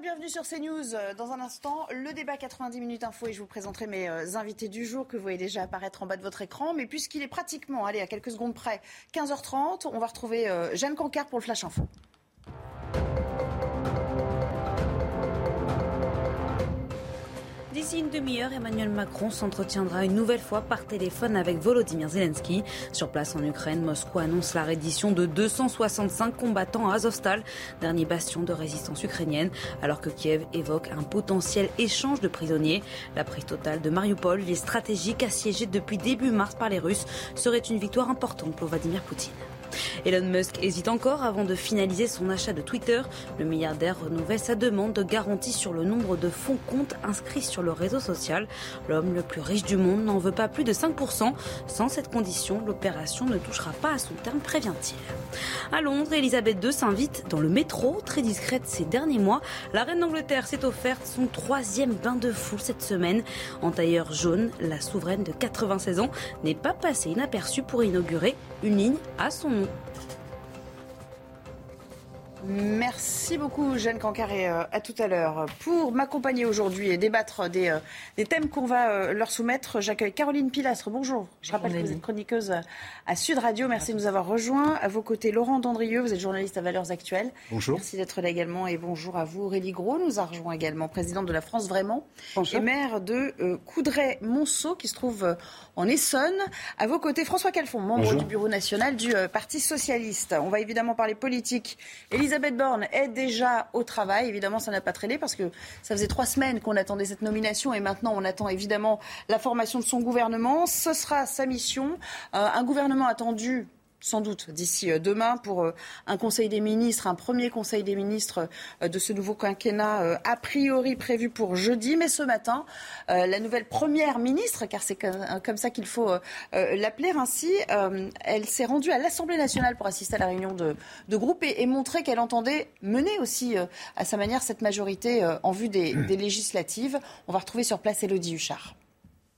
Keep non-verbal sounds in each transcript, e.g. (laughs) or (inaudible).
bienvenue sur CNews. Euh, Dans un instant, le débat 90 minutes info et je vous présenterai mes euh, invités du jour que vous voyez déjà apparaître en bas de votre écran. Mais puisqu'il est pratiquement, allez, à quelques secondes près, 15h30, on va retrouver euh, Jeanne Cancard pour le Flash Info. D'ici une demi-heure, Emmanuel Macron s'entretiendra une nouvelle fois par téléphone avec Volodymyr Zelensky. Sur place en Ukraine, Moscou annonce la reddition de 265 combattants à Azovstal, dernier bastion de résistance ukrainienne, alors que Kiev évoque un potentiel échange de prisonniers. La prise totale de Mariupol, les stratégiques assiégée depuis début mars par les Russes, serait une victoire importante pour Vladimir Poutine. Elon Musk hésite encore avant de finaliser son achat de Twitter. Le milliardaire renouvelle sa demande de garantie sur le nombre de fonds comptes inscrits sur le réseau social. L'homme le plus riche du monde n'en veut pas plus de 5%. Sans cette condition, l'opération ne touchera pas à son terme, prévient-il. À Londres, Elisabeth II s'invite dans le métro, très discrète ces derniers mois. La reine d'Angleterre s'est offerte son troisième bain de foule cette semaine. En tailleur jaune, la souveraine de 96 ans n'est pas passée inaperçue pour inaugurer une ligne à son nom. Group Merci beaucoup, Jeanne Cancard, et euh, à tout à l'heure. Pour m'accompagner aujourd'hui et débattre des, euh, des thèmes qu'on va euh, leur soumettre, j'accueille Caroline Pilastre. Bonjour. Je rappelle que vous êtes chroniqueuse à Sud Radio. Merci de nous avoir rejoints. À vos côtés, Laurent Dandrieux, vous êtes journaliste à Valeurs Actuelles. Bonjour. Merci d'être là également. Et bonjour à vous. Aurélie Gros nous a rejoint également, présidente de la France Vraiment et maire de Coudray-Monceau, qui se trouve en Essonne. À vos côtés, François Calfon, membre Bonjour. du bureau national du Parti Socialiste. On va évidemment parler politique. Elisabeth Borne est déjà au travail. Évidemment, ça n'a pas traîné parce que ça faisait trois semaines qu'on attendait cette nomination et maintenant on attend évidemment la formation de son gouvernement. Ce sera sa mission. Euh, un gouvernement attendu sans doute d'ici euh, demain pour euh, un Conseil des ministres, un premier Conseil des ministres euh, de ce nouveau quinquennat a priori prévu pour jeudi. Mais ce matin, la nouvelle première ministre, car c'est comme ça qu'il faut l'appeler ainsi, elle s'est rendue à l'Assemblée nationale pour assister à la réunion de, groupe et, montrer qu'elle entendait mener aussi à sa manière cette majorité en vue des, des législatives. On va retrouver sur place Elodie Huchard.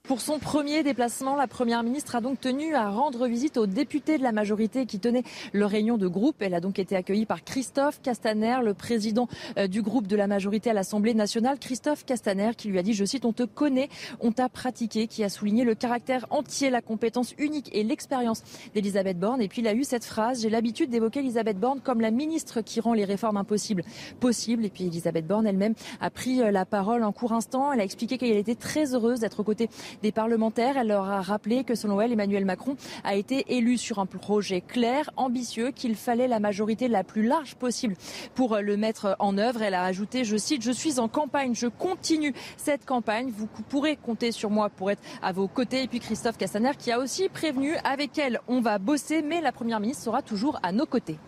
Pour son premier déplacement, la Première ministre a donc tenu à rendre visite aux députés de la majorité qui tenaient leur réunion de groupe. Elle a donc été accueillie par Christophe Castaner, le président euh, du groupe de la majorité à l'Assemblée nationale. Christophe Castaner qui lui a dit, je cite, on te connaît, on t'a pratiqué, qui a souligné le caractère entier, la compétence unique et l'expérience d'Elisabeth Borne. Et puis il a eu cette phrase, j'ai l'habitude d'évoquer Elisabeth Borne comme la ministre qui rend les réformes impossibles possibles. Et puis Elisabeth Borne elle-même a pris euh, la parole un court instant. Elle a expliqué qu'elle était très heureuse d'être aux côtés des parlementaires. Elle leur a rappelé que selon elle, Emmanuel Macron a été élu sur un projet clair, ambitieux, qu'il fallait la majorité la plus large possible pour le mettre en œuvre. Elle a ajouté, je cite, je suis en campagne, je continue cette campagne. Vous pourrez compter sur moi pour être à vos côtés. Et puis Christophe Castaner qui a aussi prévenu, avec elle, on va bosser, mais la première ministre sera toujours à nos côtés.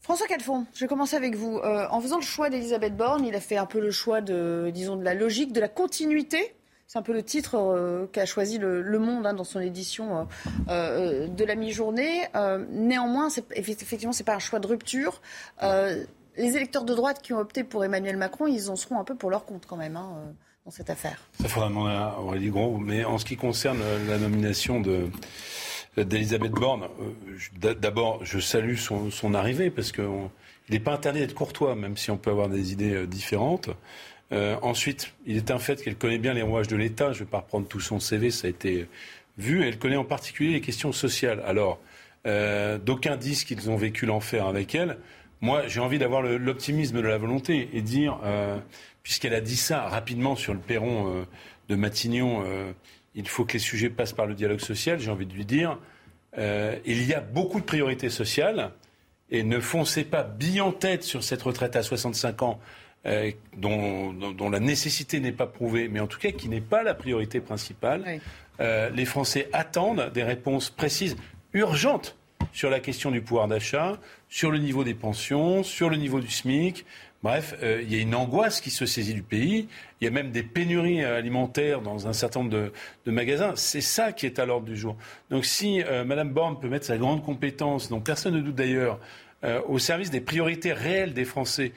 François Calfon, je vais commencer avec vous. Euh, en faisant le choix d'Elisabeth Borne, il a fait un peu le choix de, disons, de la logique, de la continuité. C'est un peu le titre euh, qu'a choisi le, Monde hein, dans son édition euh, euh, de la mi-journée. Néanmoins, effectivement, c'est pas un choix de rupture. Les électeurs de droite qui ont opté pour Emmanuel Macron, ils en seront un peu pour leur compte quand même hein, dans cette affaire. Ça faudra demander à Aurélie Gros. Mais en ce qui concerne la nomination de d'Elisabeth Borne, d'abord, je salue son, son arrivée parce qu'il n'est pas interdit d'être courtois, même si on peut avoir des idées différentes. Euh, ensuite, il est un fait qu'elle connaît bien les rouages de l'État. Je ne vais pas reprendre tout son CV, ça a été vu. Elle connaît en particulier les questions sociales. Alors, euh, d'aucuns disent qu'ils ont vécu l'enfer avec elle. Moi, j'ai envie d'avoir l'optimisme de la volonté et dire, euh, puisqu'elle a dit ça rapidement sur le perron de Matignon, il faut que les sujets passent par le dialogue social. J'ai envie de lui dire, il y a beaucoup de priorités sociales et ne foncez pas bille en tête sur cette retraite à 65 ans. Euh, dont, la nécessité n'est pas prouvée, mais en tout cas qui n'est pas la priorité principale. Oui. Euh, les Français attendent des réponses précises, urgentes. sur la question du pouvoir d'achat, sur le niveau des pensions, sur le niveau du SMIC. Bref, euh, il y a une angoisse qui se saisit du pays. Il y a même des pénuries alimentaires dans un certain nombre de, magasins. C'est ça qui est à l'ordre du jour. Donc si Mme Borne peut mettre sa grande compétence, dont personne ne doute d'ailleurs, au service des priorités réelles des Français,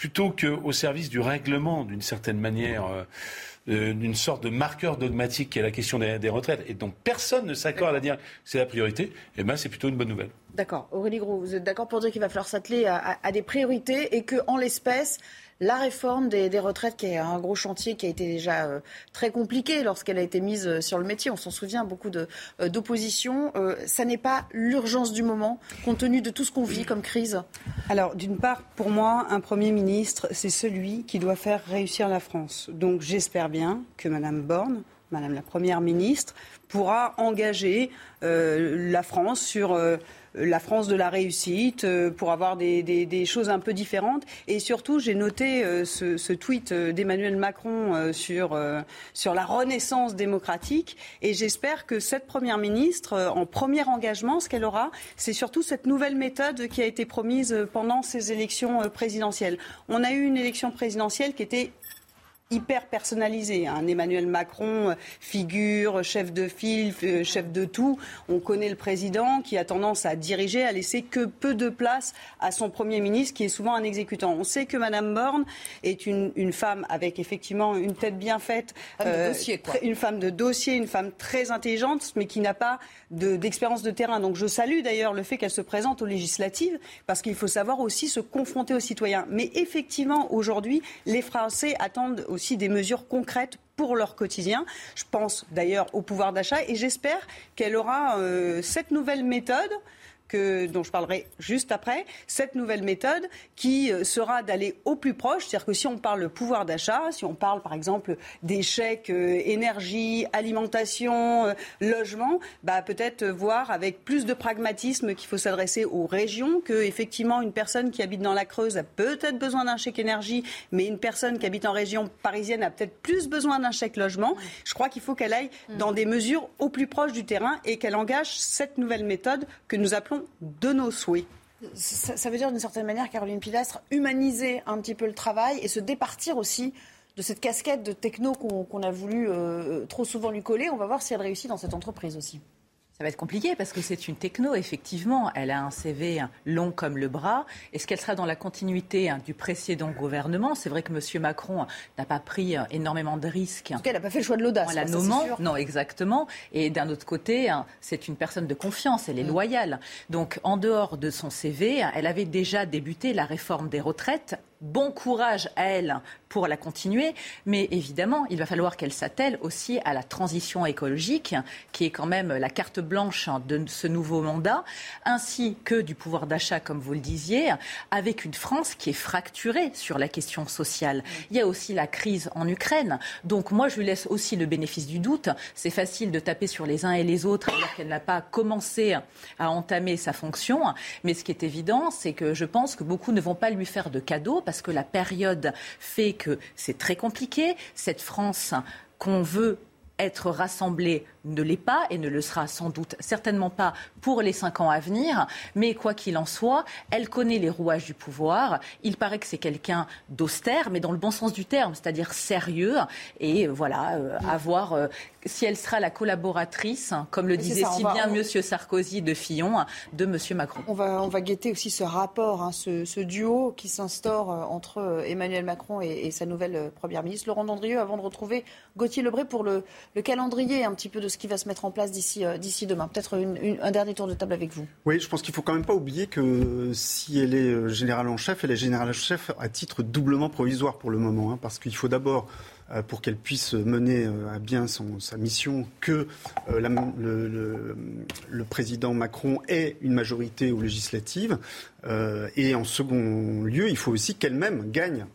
plutôt qu'au service du règlement, d'une certaine manière, d'une sorte de marqueur dogmatique qui est la question des, retraites, et dont personne ne s'accorde à dire que c'est la priorité, eh ben, c'est plutôt une bonne nouvelle. D'accord. Aurélie Gros, vous êtes d'accord pour dire qu'il va falloir s'atteler à, des priorités et que, en l'espèce, la réforme des, retraites, qui est un gros chantier qui a été déjà euh, très compliqué lorsqu'elle a été mise euh, sur le métier, on s'en souvient, beaucoup euh, d'opposition, ça n'est pas l'urgence du moment, compte tenu de tout ce qu'on vit comme crise. Alors, d'une part, pour moi, un Premier ministre, c'est celui qui doit faire réussir la France. Donc, j'espère bien que Mme Borne, Madame la Première ministre, pourra engager la France sur la France de la réussite, euh, pour avoir des, choses un peu différentes. Et surtout, j'ai noté euh, ce, tweet euh, d'Emmanuel Macron sur, sur la renaissance démocratique. Et j'espère que cette Première ministre, en premier engagement, ce qu'elle aura, c'est surtout cette nouvelle méthode qui a été promise pendant ces élections présidentielles. On a eu une élection présidentielle qui était hyper personnalisé. Un Emmanuel Macron, euh, figure, chef de file, euh, chef de tout. On connaît le président qui a tendance à diriger, à laisser que peu de place à son Premier ministre, qui est souvent un exécutant. On sait que Madame Borne est une, femme avec effectivement une tête bien faite, euh, une femme de dossier, une femme très intelligente, mais qui n'a pas d'expérience de, terrain. Donc je salue d'ailleurs le fait qu'elle se présente aux législatives, parce qu'il faut savoir aussi se confronter aux citoyens. Mais effectivement, aujourd'hui, les Français attendent aussi des mesures concrètes pour leur quotidien. Je pense d'ailleurs au pouvoir d'achat et j'espère qu'elle aura euh, cette nouvelle méthode dont je parlerai juste après, cette nouvelle méthode qui euh, sera d'aller au plus proche. C'est-à-dire que si on parle pouvoir d'achat, si on parle par exemple des chèques euh, énergie, alimentation, euh, logement, bah, peut-être voir avec plus de pragmatisme qu'il faut s'adresser aux régions, que effectivement une personne qui habite dans la Creuse a peut-être besoin d'un chèque énergie, mais une personne qui habite en région parisienne a peut-être plus besoin d'un chèque logement. Je crois qu'il faut qu'elle aille dans des mesures au plus proche du terrain et qu'elle engage cette nouvelle méthode que nous appelons de nos souhaits. Ça, veut dire d'une certaine manière, Caroline Pilastre, humaniser un petit peu le travail et se départir aussi de cette casquette de techno qu'on a voulu euh, trop souvent lui coller. On va voir si elle réussit dans cette entreprise aussi. Ça va être compliqué parce que c'est une techno, effectivement. Elle a un CV long comme le bras. Est-ce qu'elle sera dans la continuité hein, du précédent gouvernement? C'est vrai que M. Macron n'a pas pris euh, énormément de risques. En tout cas, elle n'a pas fait le choix de l'audace. la nommant. Non, exactement. Et d'un autre côté, hein, c'est une personne de confiance. Elle est mm. loyale. Donc, en dehors de son CV, elle avait déjà débuté la réforme des retraites bon courage à elle pour la continuer, mais évidemment, il va falloir qu'elle s'attelle aussi à la transition écologique, qui est quand même la carte blanche de ce nouveau mandat, ainsi que du pouvoir d'achat, comme vous le disiez, avec une France qui est fracturée sur la question sociale. Il y a aussi la crise en Ukraine. Donc moi, je lui laisse aussi le bénéfice du doute. C'est facile de taper sur les uns et les autres alors qu'elle n'a pas commencé à entamer sa fonction. Mais ce qui est évident, c'est que je pense que beaucoup ne vont pas lui faire de cadeaux parce que la période fait que c'est très compliqué. Cette France qu'on veut être rassemblée ne l'est pas et ne le sera sans doute certainement pas pour les cinq ans à venir. Mais quoi qu'il en soit, elle connaît les rouages du pouvoir. Il paraît que c'est quelqu'un d'austère, mais dans le bon sens du terme, c'est-à-dire sérieux. Et voilà, euh, à voir euh, si elle sera la collaboratrice, comme le disait si bien M. Sarkozy de Fillon, de M. Macron. On va, on va guetter aussi ce rapport, hein, ce, duo qui s'instaure euh, entre Emmanuel Macron et, sa nouvelle Première ministre. Laurent Dandrieux, avant de retrouver Gauthier Lebray pour le, le calendrier un petit peu de ce qui va se mettre en place d'ici euh, demain. Peut-être un dernier tour de table avec vous. Oui, je pense qu'il faut quand même pas oublier que si elle est euh, générale en chef, elle est générale en chef à titre doublement provisoire pour le moment, hein, parce qu'il faut d'abord euh, pour qu'elle puisse mener à bien sa mission, que le, le, président Macron ait une majorité aux législatives. et en second lieu, il faut aussi qu'elle-même gagne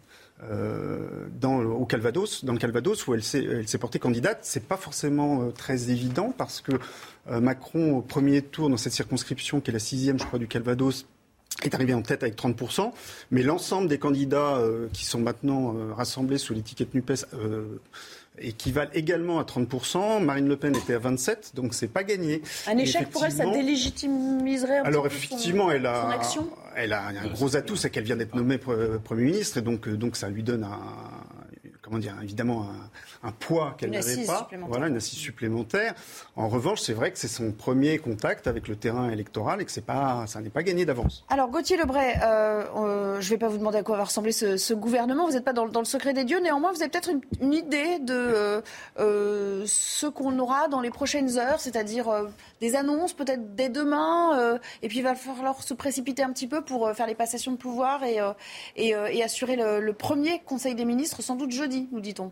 euh, dans, au Calvados, dans le Calvados où elle s'est portée candidate. C'est pas forcément euh, très évident parce que euh, Macron, au premier tour dans cette circonscription qui est la sixième, je crois, du Calvados, est arrivé en tête avec 30%, mais l'ensemble des candidats qui sont maintenant rassemblés sous l'étiquette NUPES équivalent également à 30%. Marine Le Pen était à 27%, donc c'est pas gagné. Un échec pour elle, ça délégitimiserait un Alors peu effectivement, son, elle a, action? elle a un gros atout, c'est qu'elle vient d'être nommée Premier ministre, et donc, donc ça lui donne un, comment dire, évidemment un, un poids qu'elle n'avait pas. Voilà, une assise supplémentaire. En revanche, c'est vrai que c'est son premier contact avec le terrain électoral et que c'est pas, ça n'est pas gagné d'avance. Alors, Gauthier Lebray, euh, euh, je ne vais pas vous demander à quoi va ressembler ce, gouvernement. Vous n'êtes pas dans, le secret des dieux. Néanmoins, vous avez peut-être une, idée de euh, ce qu'on aura dans les prochaines heures, c'est-à-dire des annonces peut-être dès demain. et puis, il va falloir se précipiter un petit peu pour faire les passations de pouvoir et, et, assurer le premier Conseil des ministres, sans doute jeudi, nous dit-on.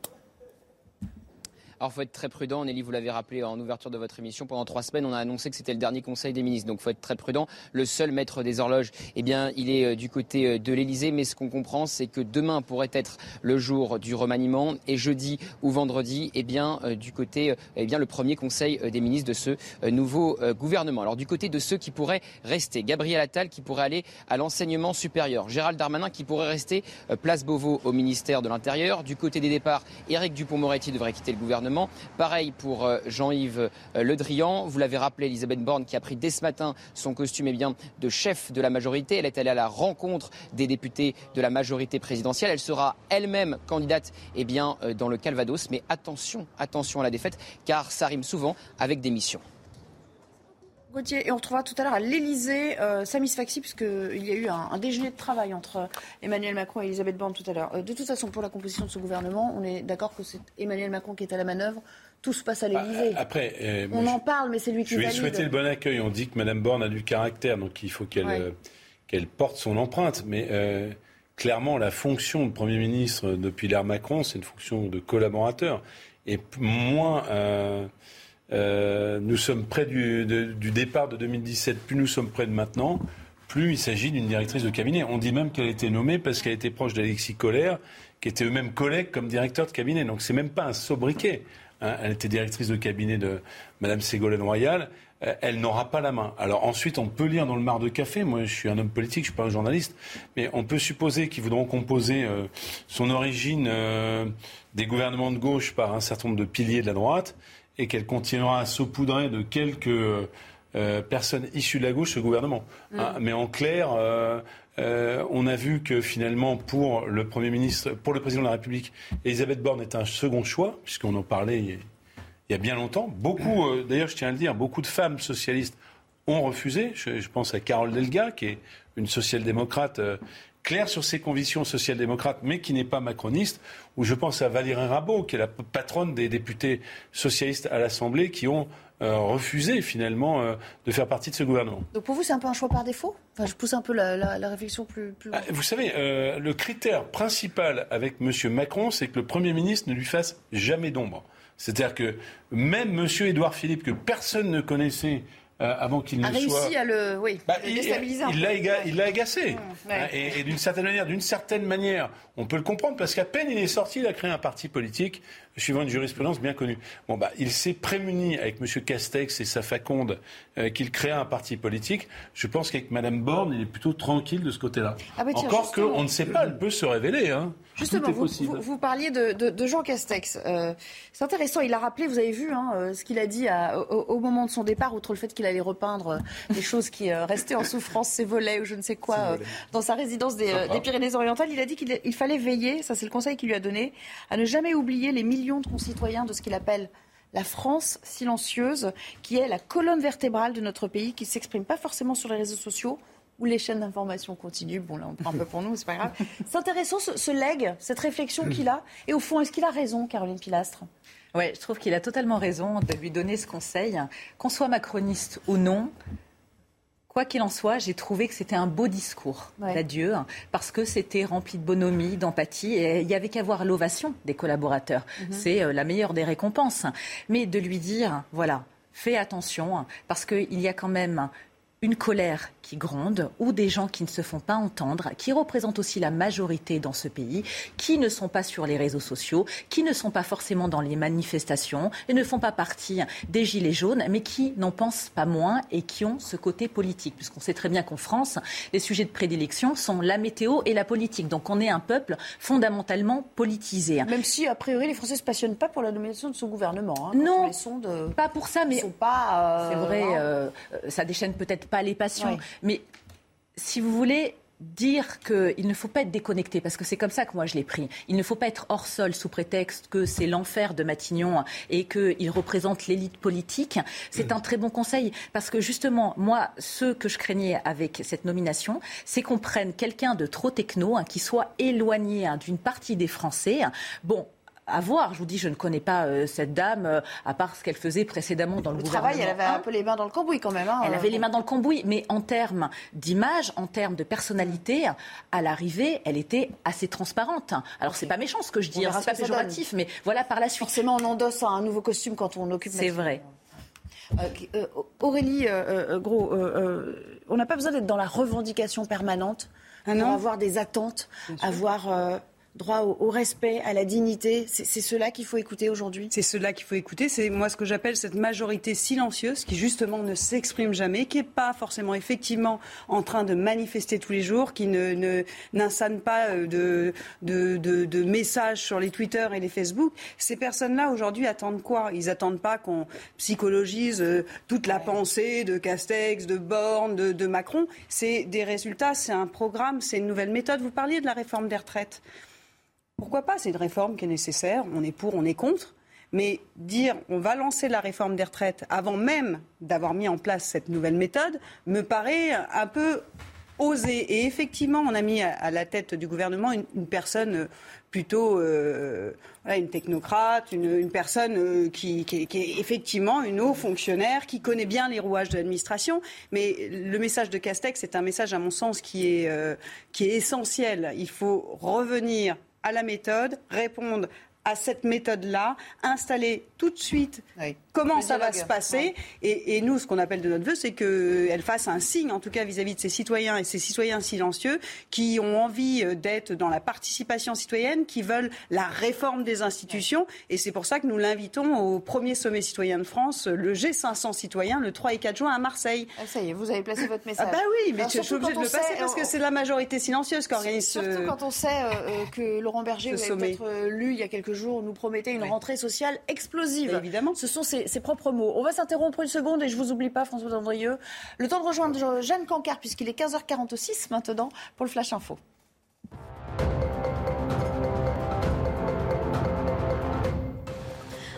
Alors, faut être très prudent. Nelly, vous l'avez rappelé en ouverture de votre émission. Pendant trois semaines, on a annoncé que c'était le dernier Conseil des ministres. Donc, faut être très prudent. Le seul maître des horloges, eh bien, il est euh, du côté euh, de l'Elysée. Mais ce qu'on comprend, c'est que demain pourrait être le jour du remaniement et jeudi ou vendredi, eh bien, euh, du côté, eh bien, le premier Conseil des ministres de ce nouveau gouvernement. Alors, du côté de ceux qui pourraient rester, Gabriel Attal qui pourrait aller à l'enseignement supérieur, Gérald Darmanin qui pourrait rester place Beauvau au ministère de l'Intérieur. Du côté des départs, Éric Dupont-Moretti devrait quitter le gouvernement. Pareil pour euh, Jean-Yves euh, Le Drian. Vous l'avez rappelé, Elisabeth Borne qui a pris dès ce matin son costume eh bien, de chef de la majorité. Elle est allée à la rencontre des députés de la majorité présidentielle. Elle sera elle-même candidate eh bien, euh, dans le Calvados. Mais attention, attention à la défaite, car ça rime souvent avec des missions. Gauthier, et on retrouvera tout à l'heure à l'Elysée euh, Samis Faxi, puisqu'il y a eu un, déjeuner de travail entre Emmanuel Macron et Elisabeth Borne tout à l'heure. Euh, de toute façon, pour la composition de ce gouvernement, on est d'accord que c'est Emmanuel Macron qui est à la manœuvre. Tout se passe à bah, l'Elysée. après, euh, on en parle, mais c'est lui qui Je lui ai souhaité le bon accueil. On dit que Mme Borne a du caractère, donc il faut qu'elle qu'elle porte son empreinte. Mais clairement, la fonction de Premier ministre depuis l'ère Macron, c'est une fonction de collaborateur. Et moins euh, nous sommes près du, départ de 2017, plus nous sommes près de maintenant, plus il s'agit d'une directrice de cabinet. On dit même qu'elle a été nommée parce qu'elle était proche d'Alexis Collère, qui était eux-mêmes collègues comme directeur de cabinet. Donc c'est même pas un sobriquet. Hein. Elle était directrice de cabinet de Madame Ségolène Royal. Euh, elle n'aura pas la main. Alors ensuite, on peut lire dans le mar de café. Moi, je suis un homme politique, je suis pas un journaliste, mais on peut supposer qu'ils voudront composer euh, son origine des gouvernements de gauche par un certain nombre de piliers de la droite et qu'elle continuera à saupoudrer de quelques euh, personnes issues de la gauche ce gouvernement. Mm. Hein, mais en clair, euh, euh, on a vu que finalement, pour le Premier ministre, pour le président de la République, Elisabeth Borne est un second choix, puisqu'on en parlait il y a bien longtemps. Beaucoup, d'ailleurs, je tiens à le dire, beaucoup de femmes socialistes ont refusé. Je, je pense à Carole Delga, qui est une social-démocrate claire sur ses convictions social-démocrates, mais qui n'est pas macroniste, ou je pense à Valérie Rabault, qui est la patronne des députés socialistes à l'Assemblée, qui ont euh, refusé finalement euh, de faire partie de ce gouvernement. Donc pour vous, c'est un peu un choix par défaut? Enfin, Je pousse un peu la, réflexion plus... plus... Ah, vous savez, euh, le critère principal avec M. Macron, c'est que le Premier ministre ne lui fasse jamais d'ombre. C'est-à-dire que même M. Édouard Philippe, que personne ne connaissait euh, avant qu'il ne a réussi à le, oui, bah, déstabiliser. Il l'a agacé. Mmh, et, et d'une certaine manière, d'une certaine manière, on peut le comprendre parce qu'à peine il est sorti, il a créé un parti politique suivant une jurisprudence bien connue. Bon, bah, il s'est prémuni avec M. Castex et sa faconde euh, qu'il créa un parti politique. Je pense qu'avec Mme Borne, il est plutôt tranquille de ce côté-là. Ah bah Encore qu'on ne sait pas, elle peut se révéler. Hein. Justement, vous, vous, parliez de, Jean Castex. Euh, c'est intéressant, il a rappelé, vous avez vu hein, euh, ce qu'il a dit au, moment de son départ, outre le fait qu'il allait repeindre les choses qui restaient en souffrance, ses volets ou je ne sais quoi, dans sa résidence des, Pyrénées-Orientales. Il a dit qu'il fallait veiller, ça c'est le conseil qu'il lui a donné, à ne jamais oublier les millions de concitoyens de ce qu'il appelle la France silencieuse, qui est la colonne vertébrale de notre pays, qui ne s'exprime pas forcément sur les réseaux sociaux, où les chaînes d'information continuent. Bon, là, on prend un peu pour nous, c'est pas grave. (laughs) C'est intéressant, ce, ce leg, cette réflexion qu'il a. Et au fond, est-ce qu'il a raison, Caroline Pilastre? Oui, je trouve qu'il a totalement raison de lui donner ce conseil. Qu'on soit macroniste ou non, Quoi qu'il en soit, j'ai trouvé que c'était un beau discours d'adieu, hein, parce que c'était rempli de bonhomie, d'empathie, et il y avait qu'à voir l'ovation des collaborateurs. Mhm. C'est euh, la meilleure des récompenses. Mais de lui dire, voilà, fais attention, hein, parce qu'il y a quand même une colère qui gronde ou des gens qui ne se font pas entendre, qui représentent aussi la majorité dans ce pays, qui ne sont pas sur les réseaux sociaux, qui ne sont pas forcément dans les manifestations et ne font pas partie des Gilets jaunes, mais qui n'en pensent pas moins et qui ont ce côté politique. Puisqu'on sait très bien qu'en France, les sujets de prédilection sont la météo et la politique. Donc on est un peuple fondamentalement politisé. Même si, a priori, les Français ne se passionnent pas pour la nomination de ce gouvernement. Hein, non, pas pour ça, mais... pas... Euh, c'est vrai, euh, ça déchaîne peut-être pas les passions. Mais si vous voulez, dire qu'il ne faut pas être déconnecté, parce que c'est comme ça que moi je l'ai pris. Il ne faut pas être hors sol sous prétexte que c'est l'enfer de Matignon et qu'il représente l'élite politique. C'est un très bon conseil, parce que justement, moi, ce que je craignais avec cette nomination, c'est qu'on prenne quelqu'un de trop techno, hein, qui soit éloigné hein, d'une partie des Français. Bon, à voir. Je vous dis, je ne connais pas euh, cette dame, euh, à part ce qu'elle faisait précédemment dans le, le travail, elle avait un peu les mains dans le cambouis quand même. Hein, elle avait les mains dans le cambouis, mais en termes d'image, en termes de personnalité, à l'arrivée, elle était assez transparente. Alors, c'est pas méchant ce que je dis, hein, c'est pas péjoratif, mais voilà par la suite. Forcément, on endosse un nouveau costume quand on occupe. C'est vrai. Euh, Aurélie Gros, on n'a pas besoin d'être dans la revendication permanente ah pour avoir des attentes, avoir droit au, respect, à la dignité. C'est cela qu'il faut écouter aujourd'hui C'est cela qu'il faut écouter. C'est moi ce que j'appelle cette majorité silencieuse qui justement ne s'exprime jamais, qui n'est pas forcément effectivement en train de manifester tous les jours, qui ne n'insane pas euh, de, de, de, messages sur les Twitter et les Facebook. Ces personnes-là aujourd'hui attendent quoi? Ils attendent pas qu'on psychologise euh, toute la pensée de Castex, de Borne, de, de Macron. C'est des résultats, c'est un programme, c'est une nouvelle méthode. Vous parliez de la réforme des retraites. Pourquoi pas C'est une réforme qui est nécessaire. On est pour, on est contre. Mais dire on va lancer la réforme des retraites avant même d'avoir mis en place cette nouvelle méthode me paraît un peu osé. Et effectivement, on a mis à la tête du gouvernement une, personne plutôt euh, une technocrate, une, personne euh, qui, est effectivement une haut fonctionnaire, qui connaît bien les rouages de l'administration. Mais le message de Castex, c'est un message, à mon sens, qui est, euh, qui est essentiel. Il faut revenir à la méthode, répondre à cette méthode-là, installer tout de suite comment ça va se passer. Et, nous, ce qu'on appelle de notre vœu, c'est qu'elle fasse un signe, en tout cas vis-à-vis de ses citoyens et ses citoyens silencieux, qui ont envie euh, d'être dans la participation citoyenne, qui veulent la réforme des institutions. Et c'est pour ça que nous l'invitons au premier sommet citoyen de France, le G500 citoyen, le 3 et 4 juin à Marseille. Ah, ça y est, vous avez placé votre message. Ah bah oui, mais je suis obligée de le passer parce que c'est la majorité silencieuse qui organise ce... Surtout quand on sait euh, euh, que Laurent Berger, vous avez peut-être lu il y a quelques jours, nous promettait une rentrée sociale explosive. évidemment. Ce sont ses, propres mots. On va s'interrompre une seconde et je vous oublie pas, François Dandrieux. Le temps de rejoindre Jeanne Cancard, puisqu'il est 15h46 maintenant pour le Flash Info.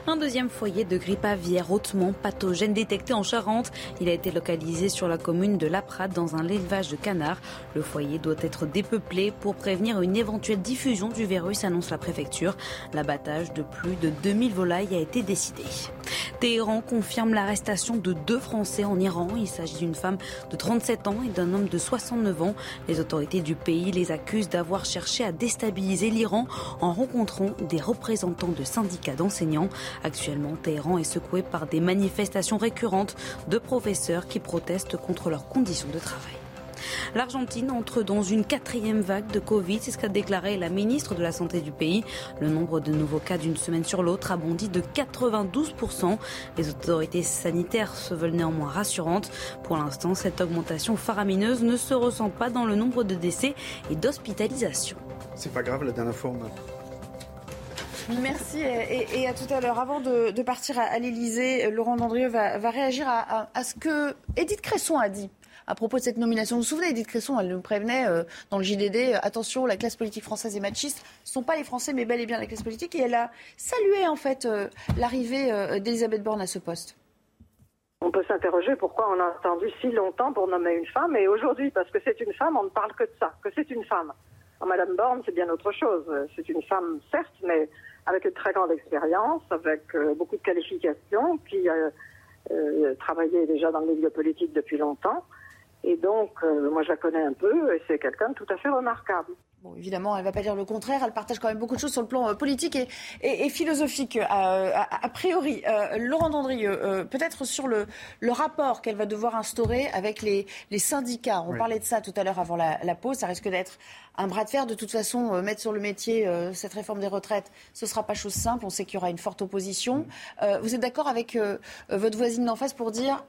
Un deuxième foyer de grippe aviaire hautement pathogène détecté en Charente. Il a été localisé sur la commune de Laprade dans un élevage de canards. Le foyer doit être dépeuplé pour prévenir une éventuelle diffusion du virus, annonce la préfecture. L'abattage de plus de 2000 volailles a été décidé. Téhéran confirme l'arrestation de deux Français en Iran. Il s'agit d'une femme de 37 ans et d'un homme de 69 ans. Les autorités du pays les accusent d'avoir cherché à déstabiliser l'Iran en rencontrant des représentants de syndicats d'enseignants. Actuellement, Téhéran est secoué par des manifestations récurrentes de professeurs qui protestent contre leurs conditions de travail. L'Argentine entre dans une quatrième vague de Covid, c'est ce qu'a déclaré la ministre de la Santé du pays. Le nombre de nouveaux cas d'une semaine sur l'autre a bondi de 92%. Les autorités sanitaires se veulent néanmoins rassurantes. Pour l'instant, cette augmentation faramineuse ne se ressent pas dans le nombre de décès et d'hospitalisations. C'est pas grave, la dernière fois, on a Merci et, à tout à l'heure. Avant de, partir à, l'Elysée, Laurent Dandrieux va, réagir à, ce que Edith Cresson a dit à propos de cette nomination. Vous vous souvenez, Edith Cresson, elle nous prévenait euh, dans le JDD, euh, attention, la classe politique française est machiste. Ce ne sont pas les Français, mais bel et bien la classe politique. Et elle a salué en fait euh, l'arrivée d'Elisabeth Borne à ce poste. On peut s'interroger pourquoi on a attendu si longtemps pour nommer une femme et aujourd'hui, parce que c'est une femme, on ne parle que de ça, que c'est une femme. Madame Borne, c'est bien autre chose. C'est une femme, certes, mais avec une très grande expérience, avec euh, beaucoup de qualifications, qui a euh, travaillé déjà dans le milieu politique depuis longtemps. Et donc, euh, moi, je la connais un peu et c'est quelqu'un tout à fait remarquable. Bon, évidemment, elle ne va pas dire le contraire. Elle partage quand même beaucoup de choses sur le plan euh, politique et, philosophique. a, priori, Laurent Dandrieux, peut-être sur le, le rapport qu'elle va devoir instaurer avec les, syndicats. On parlait de ça tout à l'heure avant la, la, pause. Ça risque d'être un bras de fer. De toute façon, mettre sur le métier cette réforme des retraites, ce ne sera pas chose simple. On sait qu'il y aura une forte opposition. vous êtes d'accord avec votre voisine d'en face pour dire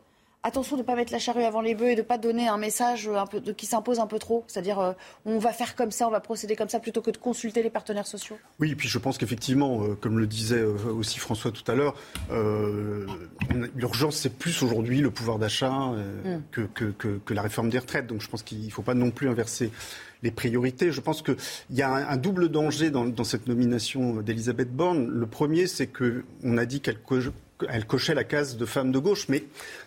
attention de ne pas mettre la charrue avant les bœufs et de ne pas donner un message un peu, qui s'impose un peu trop. C'est-à-dire, euh, on va faire comme ça, on va procéder comme ça, plutôt que de consulter les partenaires sociaux. Oui, et puis je pense qu'effectivement, euh, comme le disait euh, aussi François tout à l'heure, l'urgence, c'est plus aujourd'hui le pouvoir d'achat mm. que, que, la réforme des retraites. Donc je pense qu'il ne faut pas non plus inverser les priorités. Je pense qu'il y a un, double danger dans, dans cette nomination d'Elisabeth Borne. Le premier, c'est qu'on a dit qu'elle elle cochait la case de femme de gauche, mais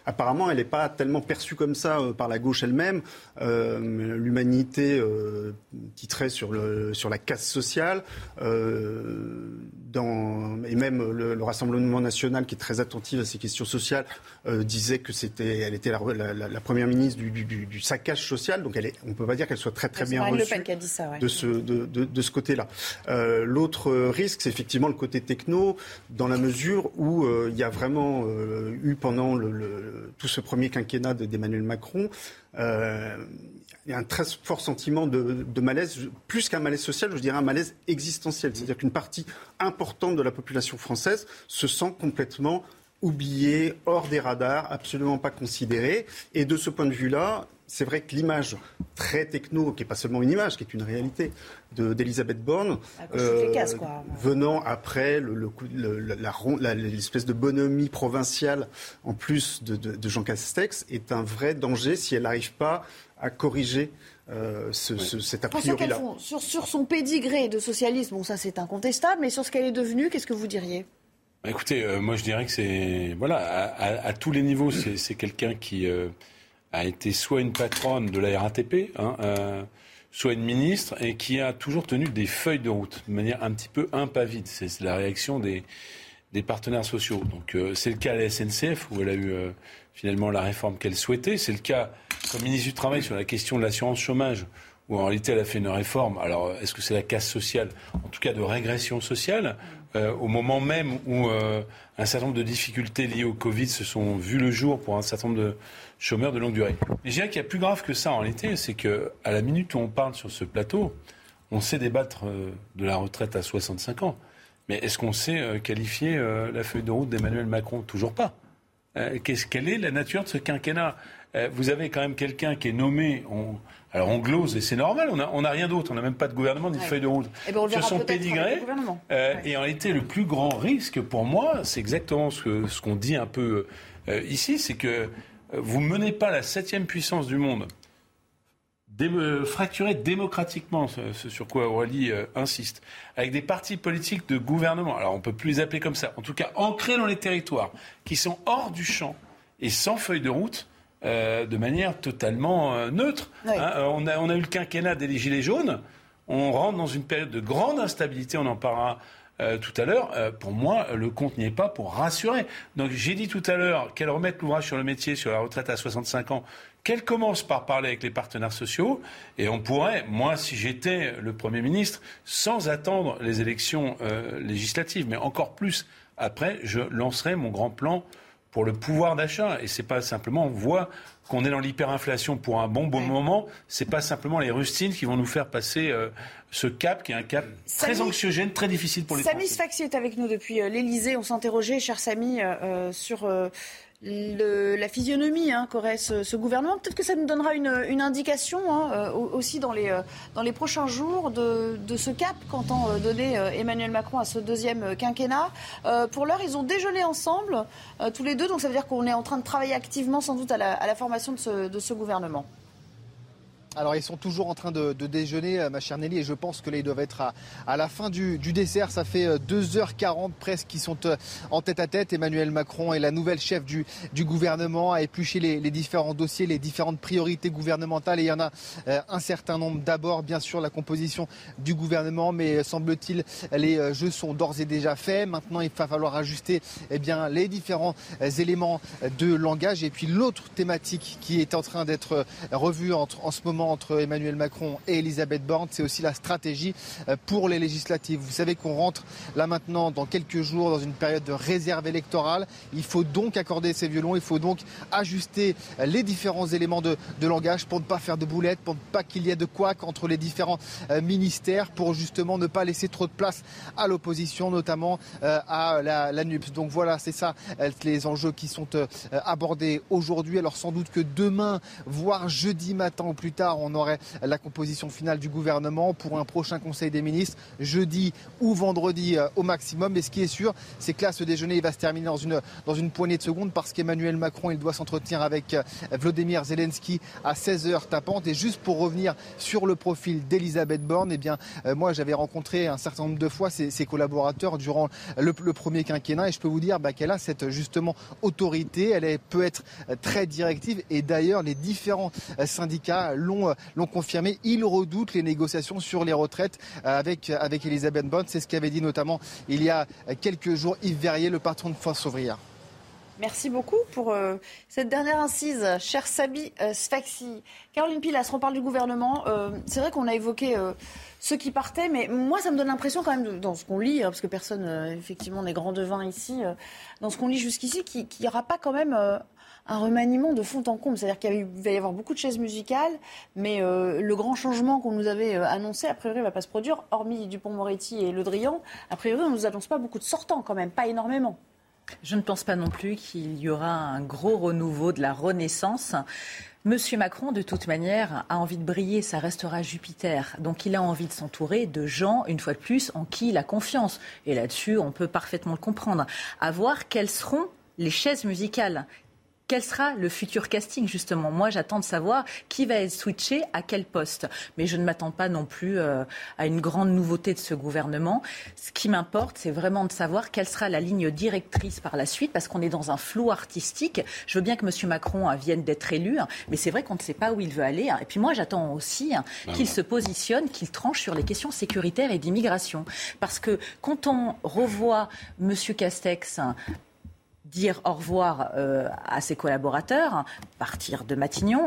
apparemment, elle n'est pas tellement perçue comme ça euh, par la gauche elle-même. Euh, l'humanité euh, titrait sur, le, sur la casse sociale, dans, et même le, Rassemblement national, qui est très attentif à ces questions sociales, disait que c'était, elle était la, première ministre du, du, saccage social. Donc, elle est, on ne peut pas dire qu'elle soit très très bien reçue de ce, de, de, ce côté-là. L'autre risque, c'est effectivement le côté techno, dans la mesure où il y a vraiment eu pendant le tout ce premier quinquennat d'Emmanuel Macron, euh, il y a un très fort sentiment de, malaise, plus qu'un malaise social, je dirais un malaise existentiel. C'est-à-dire qu'une partie importante de la population française se sent complètement oubliée, hors des radars, absolument pas considérée. Et de ce point de vue-là, c'est vrai que l'image très techno, qui n'est pas seulement une image, qui est une réalité, d'Elisabeth Borne, euh, venant après l'espèce de bonhomie provinciale, en plus de, Jean Castex, est un vrai danger si elle n'arrive pas à corriger euh, cet a priori-là. Sur, sur, son pédigré de socialisme, bon ça c'est incontestable, mais sur ce qu'elle est devenue, qu'est-ce que vous diriez? Bah, Écoutez, euh, moi je dirais que c'est... Voilà, à, tous les niveaux, c'est quelqu'un qui a été soit une patronne de la RATP, hein, euh, soit une ministre, et qui a toujours tenu des feuilles de route de manière un petit peu impavide. C'est la réaction des, des partenaires sociaux. Donc euh, c'est le cas à la SNCF où elle a eu euh, finalement la réforme qu'elle souhaitait. C'est le cas comme ministre du Travail sur la question de l'assurance chômage où en réalité elle a fait une réforme. Alors est-ce que c'est la casse sociale? En tout cas de régression sociale. Au moment même où un certain nombre de difficultés liées au Covid se sont vues le jour pour un certain nombre de chômeurs de longue durée. Mais je dirais qu'il y a plus grave que ça en réalité, c'est qu'à la minute où on parle sur ce plateau, on sait débattre euh, de la retraite à 65 ans. Mais est-ce qu'on sait euh, qualifier euh, la feuille de route d'Emmanuel Macron? Toujours pas. quelle est la nature de ce quinquennat? Vous avez quand même quelqu'un qui est nommé. Alors on glose et c'est normal, on n'a rien d'autre, on n'a même pas de gouvernement ni de feuille de route. Eh ben, sur son pédigré. Et en réalité, le plus grand risque pour moi, c'est exactement ce qu'on dit un peu ici, c'est que vous ne menez pas la septième puissance du monde fracturer démocratiquement, ce, sur quoi Aurélie euh, insiste, avec des partis politiques de gouvernement, alors on ne peut plus les appeler comme ça, en tout cas ancrés dans les territoires, qui sont hors du champ et sans feuille de route, euh, de manière totalement euh, neutre. Hein. on, a, on, a, eu le quinquennat des Gilets jaunes, on rentre dans une période de grande instabilité, on en parlera euh, tout à l'heure, euh, pour moi, le compte n'y est pas pour rassurer. Donc j'ai dit tout à l'heure qu'elle remette l'ouvrage sur le métier, sur la retraite à 65 ans, qu'elle commence par parler avec les partenaires sociaux, et on pourrait, moi, si j'étais le Premier ministre, sans attendre les élections euh, législatives, mais encore plus après, je lancerai mon grand plan pour le pouvoir d'achat. Et c'est pas simplement, on voit qu'on est dans l'hyperinflation pour un bon bon moment, c'est pas simplement les rustines qui vont nous faire passer euh, ce cap qui est un cap très anxiogène, très difficile pour les Samy Sfaxi est avec nous depuis euh, l'Elysée. On s'interrogeait, cher Samy, euh, sur le, la physionomie hein, qu'aurait ce, gouvernement. Peut-être que ça nous donnera une, indication hein, euh, aussi dans les, euh, dans les prochains jours de, ce cap qu'entend euh, donner Emmanuel Macron à ce deuxième quinquennat. pour l'heure, ils ont déjeuné ensemble, tous les deux, donc ça veut dire qu'on est en train de travailler activement sans doute à la, formation de ce, de ce gouvernement. Alors ils sont toujours en train de, déjeuner, ma chère Nelly, et je pense que là ils doivent être à, la fin du, dessert. Ça fait 2h40 presque qu'ils sont en tête à tête. Emmanuel Macron est la nouvelle chef du, gouvernement, a épluché les, les, différents dossiers, les différentes priorités gouvernementales. Et il y en a un certain nombre. D'abord, bien sûr, la composition du gouvernement, mais semble-t-il, les jeux sont d'ores et déjà faits. Maintenant, il va falloir ajuster eh bien, les différents éléments de langage. Et puis l'autre thématique qui est en train d'être revue en ce moment entre Emmanuel Macron et Elisabeth Borne, c'est aussi la stratégie euh, pour les législatives. Vous savez qu'on rentre là maintenant dans quelques jours dans une période de réserve électorale. Il faut donc accorder ces violons, il faut donc ajuster les différents éléments de, langage pour ne pas faire de boulettes, pour ne pas qu'il y ait de couac entre les différents euh, ministères, pour justement ne pas laisser trop de place à l'opposition, notamment euh, à la, la NUPS. Donc voilà, c'est ça les enjeux qui sont abordés aujourd'hui. Alors sans doute que demain, voire jeudi matin ou plus tard, on aurait la composition finale du gouvernement pour un prochain Conseil des ministres, jeudi ou vendredi euh, au maximum. Mais ce qui est sûr, c'est que là, ce déjeuner il va se terminer dans une, poignée de secondes parce qu'Emmanuel Macron, il doit s'entretenir avec euh, Vladimir Zelensky à 16h tapante. Et juste pour revenir sur le profil d'Elisabeth Borne, eh bien, euh, moi, j'avais rencontré un certain nombre de fois ses, collaborateurs durant le, premier quinquennat et je peux vous dire bah, qu'elle a cette justement autorité. Elle peut être très directive et d'ailleurs, les différents syndicats l'ont confirmé. Ils redoutent les négociations sur les retraites avec, avec Elisabeth Borne. C'est ce qu'avait dit notamment il y a quelques jours Yves Verrier, le patron de Force ouvrière. Merci beaucoup pour euh, cette dernière incise, cher Sabi euh, Sfaxi. Caroline Pilas, on parle du gouvernement. Euh, c'est vrai qu'on a évoqué ceux qui partaient, mais moi, ça me donne l'impression quand même, dans ce qu'on lit, hein, parce que personne, effectivement, n'est grand devin ici, dans ce qu'on lit jusqu'ici, qu'il n'y aura pas quand même un remaniement de fond en comble. C'est-à-dire qu'il va y avoir beaucoup de chaises musicales, mais euh, le grand changement qu'on nous avait euh, annoncé, a priori, ne va pas se produire, hormis Dupont-Moretti et Le Drian. A priori, on ne nous annonce pas beaucoup de sortants quand même, pas énormément. Je ne pense pas non plus qu'il y aura un gros renouveau de la Renaissance. Monsieur Macron, de toute manière, a envie de briller, ça restera Jupiter. Donc il a envie de s'entourer de gens, une fois de plus, en qui il a confiance. Et là-dessus, on peut parfaitement le comprendre. À voir quelles seront les chaises musicales quel sera le futur casting justement? Moi, j'attends de savoir qui va être switché à quel poste. Mais je ne m'attends pas non plus euh, à une grande nouveauté de ce gouvernement. Ce qui m'importe, c'est vraiment de savoir quelle sera la ligne directrice par la suite, parce qu'on est dans un flou artistique. Je veux bien que M. Macron euh, vienne d'être élu, hein, mais c'est vrai qu'on ne sait pas où il veut aller. Hein. Et puis moi, j'attends aussi hein, ah qu'il se positionne, qu'il tranche sur les questions sécuritaires et d'immigration. Parce que quand on revoit M. Castex dire au revoir euh, à ses collaborateurs, partir de Matignon.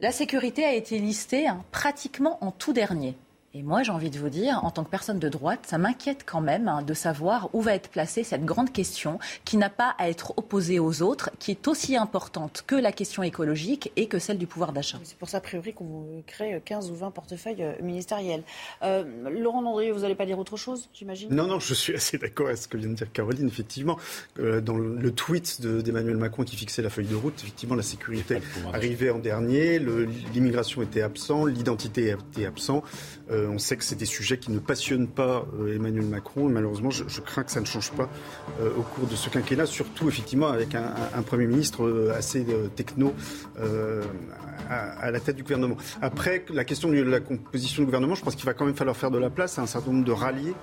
La sécurité a été listée hein, pratiquement en tout dernier. Et moi, j'ai envie de vous dire, en tant que personne de droite, ça m'inquiète quand même hein, de savoir où va être placée cette grande question qui n'a pas à être opposée aux autres, qui est aussi importante que la question écologique et que celle du pouvoir d'achat. C'est pour ça, a priori, qu'on crée 15 ou 20 portefeuilles euh, ministériels. Euh, Laurent Landry, vous n'allez pas dire autre chose, j'imagine? Non, non, je suis assez d'accord avec ce que vient de dire Caroline. Effectivement, euh, dans le, tweet d'Emmanuel Macron qui fixait la feuille de route, effectivement, la sécurité arrivait en dernier, l'immigration était absent, l'identité était absent. Euh, on sait que c'est des sujets qui ne passionnent pas euh, Emmanuel Macron. Malheureusement, je, crains que ça ne change pas euh, au cours de ce quinquennat, surtout effectivement avec un, Premier ministre assez techno à, la tête du gouvernement. Après, la question de la composition du gouvernement, je pense qu'il va quand même falloir faire de la place à un certain nombre de ralliés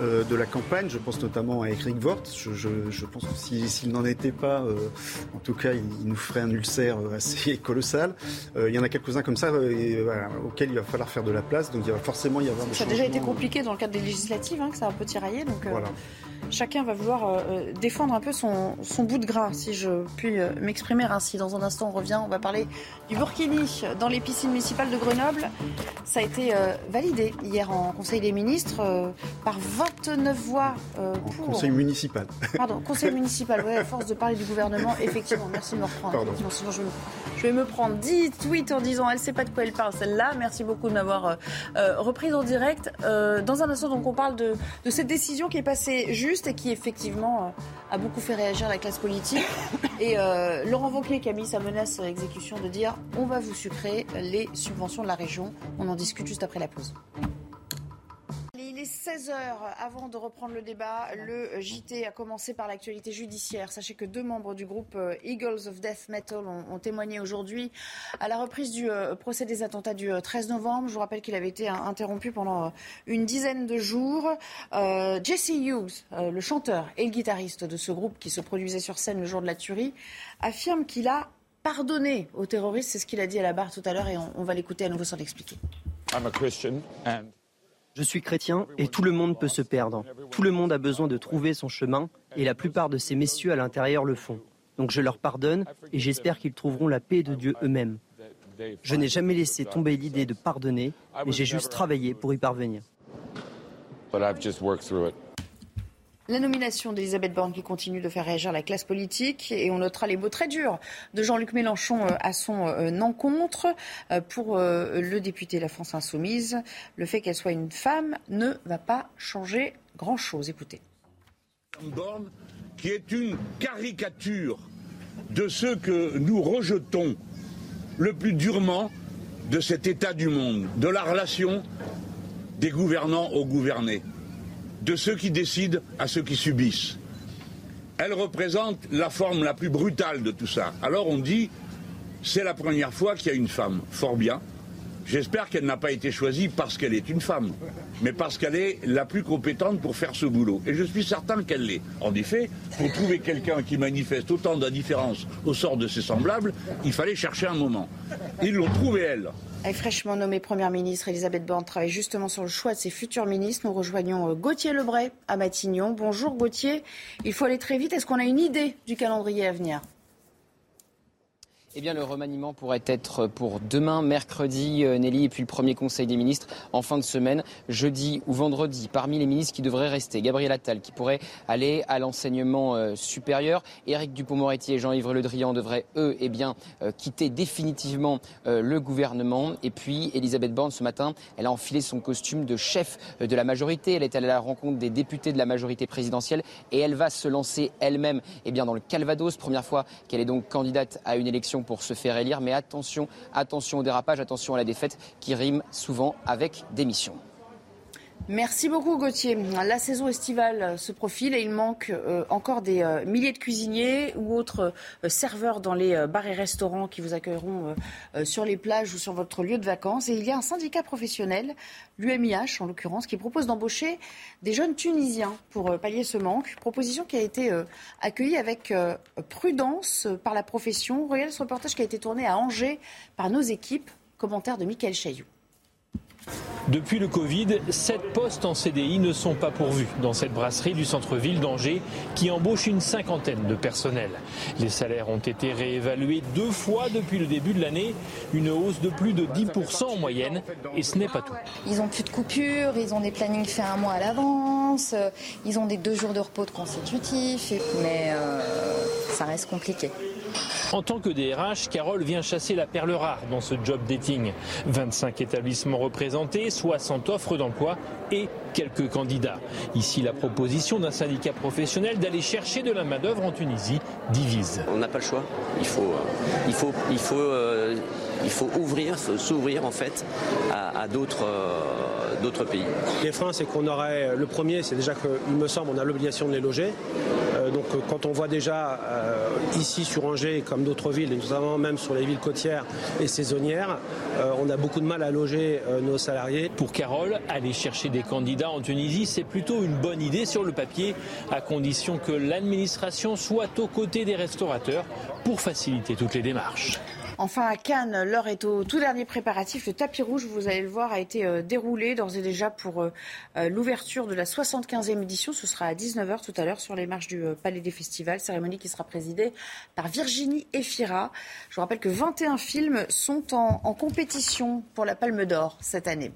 de la campagne. Je pense notamment à Eric Woerth. Je, pense que s'il n'en était pas, en tout cas, il, nous ferait un ulcère assez (laughs) colossal. il y en a quelques-uns comme ça auxquels il va falloir faire de la place. Donc il va forcément y avoir Ça a déjà été compliqué dans le cadre des législatives, hein, que ça a un peu tiraillé. Donc, euh, voilà chacun va vouloir euh, euh, défendre un peu son, bout de gras, si je puis euh, m'exprimer ainsi. Dans un instant, on revient, on va parler du Dans les piscines municipales de Grenoble. Ça a été validé hier en Conseil des ministres par 29 voix pour... Conseil municipal. Pardon, Conseil (laughs) municipal, oui, à force de parler du gouvernement, effectivement, merci de me reprendre. sinon je, vais me prendre 10 tweets en disant elle ne sait pas de quoi elle parle, celle-là. Merci beaucoup de m'avoir reprise en direct. dans un instant, donc, on parle de, de cette décision qui est passée juste et qui effectivement euh, a beaucoup fait réagir la classe politique. (coughs) Et euh, Laurent Wauquiez qui a mis sa menace exécution de dire on va vous sucrer les subventions de la région. On en discute juste après la pause. Il est 16h, avant de reprendre le débat, le JT a commencé par l'actualité judiciaire. Sachez que deux membres du groupe euh, Eagles of Death Metal ont, témoigné aujourd'hui à la reprise du euh, procès des attentats du 13 euh, novembre. Je vous rappelle qu'il avait été interrompu pendant une dizaine de jours. Jesse Hughes, le chanteur et le guitariste de ce groupe qui se produisait sur scène le jour de la tuerie, affirme qu'il a pardonné aux terroristes. C'est ce qu'il a dit à la barre tout à l'heure et on, va l'écouter à nouveau sans l'expliquer. Je suis chrétien et tout le monde peut se perdre. Tout le monde a besoin de trouver son chemin et la plupart de ces messieurs à l'intérieur le font. Donc je leur pardonne et j'espère qu'ils trouveront la paix de Dieu eux-mêmes. Je n'ai jamais laissé tomber l'idée de pardonner, mais j'ai juste travaillé pour y parvenir. La nomination d'Elisabeth Borne qui continue de faire réagir la classe politique et on notera les mots très durs de Jean-Luc Mélenchon euh, à son euh, encontre euh, pour le député La France Insoumise. Le fait qu'elle soit une femme ne va pas changer grand-chose. Écoutez. Borne qui est une caricature de ce que nous rejetons le plus durement de cet état du monde, de la relation des gouvernants aux gouvernés de ceux qui décident à ceux qui subissent. Elle représente la forme la plus brutale de tout ça. Alors on dit, c'est la première fois qu'il y a une femme. Fort bien. J'espère qu'elle n'a pas été choisie parce qu'elle est une femme, mais parce qu'elle est la plus compétente pour faire ce boulot. Et je suis certain qu'elle l'est. En effet, pour trouver quelqu'un qui manifeste autant d'indifférence au sort de ses semblables, il fallait chercher un moment. Ils l'ont trouvée, elle. Est fraîchement nommée Première ministre, Elisabeth Borne travaille justement sur le choix de ses futurs ministres. Nous rejoignons euh, Gauthier Lebray à Matignon. Bonjour Gauthier. Il faut aller très vite. Est-ce qu'on a une idée du calendrier à venir? Eh bien, le remaniement pourrait être pour demain, mercredi, euh, Nelly, et puis le premier Conseil des ministres en fin de semaine, jeudi ou vendredi. Parmi les ministres qui devraient rester, Gabriel Attal, qui pourrait aller à l'enseignement euh, supérieur. Éric Dupont-Moretti et Jean-Yves Le Drian devraient, eux, eh bien, euh, quitter définitivement le gouvernement. Et puis, Elisabeth Borne, ce matin, elle a enfilé son costume de chef de la majorité. Elle est allée à la rencontre des députés de la majorité présidentielle et elle va se lancer elle-même eh bien, dans le Calvados. Première fois qu'elle est donc candidate à une élection pour se faire élire. Mais attention, attention au dérapage, attention à la défaite qui rime souvent avec démission. Merci beaucoup Gauthier. La saison estivale se profile et il manque euh, encore des euh, milliers de cuisiniers ou autres euh, serveurs dans les bars et restaurants qui vous accueilleront sur les plages ou sur votre lieu de vacances. Et il y a un syndicat professionnel, l'UMIH en l'occurrence, qui propose d'embaucher des jeunes Tunisiens pour pallier ce manque. Proposition qui a été accueillie avec prudence par la profession. Regardez ce reportage qui a été tourné à Angers par nos équipes. Commentaire de Michael Chailloux. Depuis le Covid, sept postes en CDI ne sont pas pourvus dans cette brasserie du centre-ville d'Angers qui embauche une cinquantaine de personnels. Les salaires ont été réévalués deux fois depuis le début de l'année, une hausse de plus de 10% en moyenne et ce n'est pas tout. Ils ont plus de coupures, ils ont des plannings faits un mois à l'avance, ils ont des deux jours de repos de consécutifs, mais euh, ça reste compliqué. En tant que DRH, Carole vient chasser la perle rare dans ce job dating. 25 établissements représentés, 60 offres d'emploi et quelques candidats. Ici, la proposition d'un syndicat professionnel d'aller chercher de la main-d'œuvre en Tunisie divise. On n'a pas le choix. Il faut, euh, il faut, il faut, euh, il faut ouvrir, s'ouvrir en fait à, d'autres. Euh, d'autres pays. Les freins, c'est qu'on aurait. Le premier, c'est déjà qu'il me semble, on a l'obligation de les loger. Donc, quand on voit déjà ici sur Angers, comme d'autres villes, et notamment même sur les villes côtières et saisonnières, on a beaucoup de mal à loger nos salariés. Pour Carole, aller chercher des candidats en Tunisie, c'est plutôt une bonne idée sur le papier, à condition que l'administration soit aux côtés des restaurateurs pour faciliter toutes les démarches. Enfin, à Cannes, l'heure est au tout dernier préparatif. Le tapis rouge, vous allez le voir, a été euh, déroulé d'ores et déjà pour euh, euh, l'ouverture de la 75e édition. Ce sera à 19h tout à l'heure sur les marches du Palais des Festivals. Cérémonie qui sera présidée par Virginie Efira. Je vous rappelle que 21 films sont en, compétition pour la Palme d'Or cette année.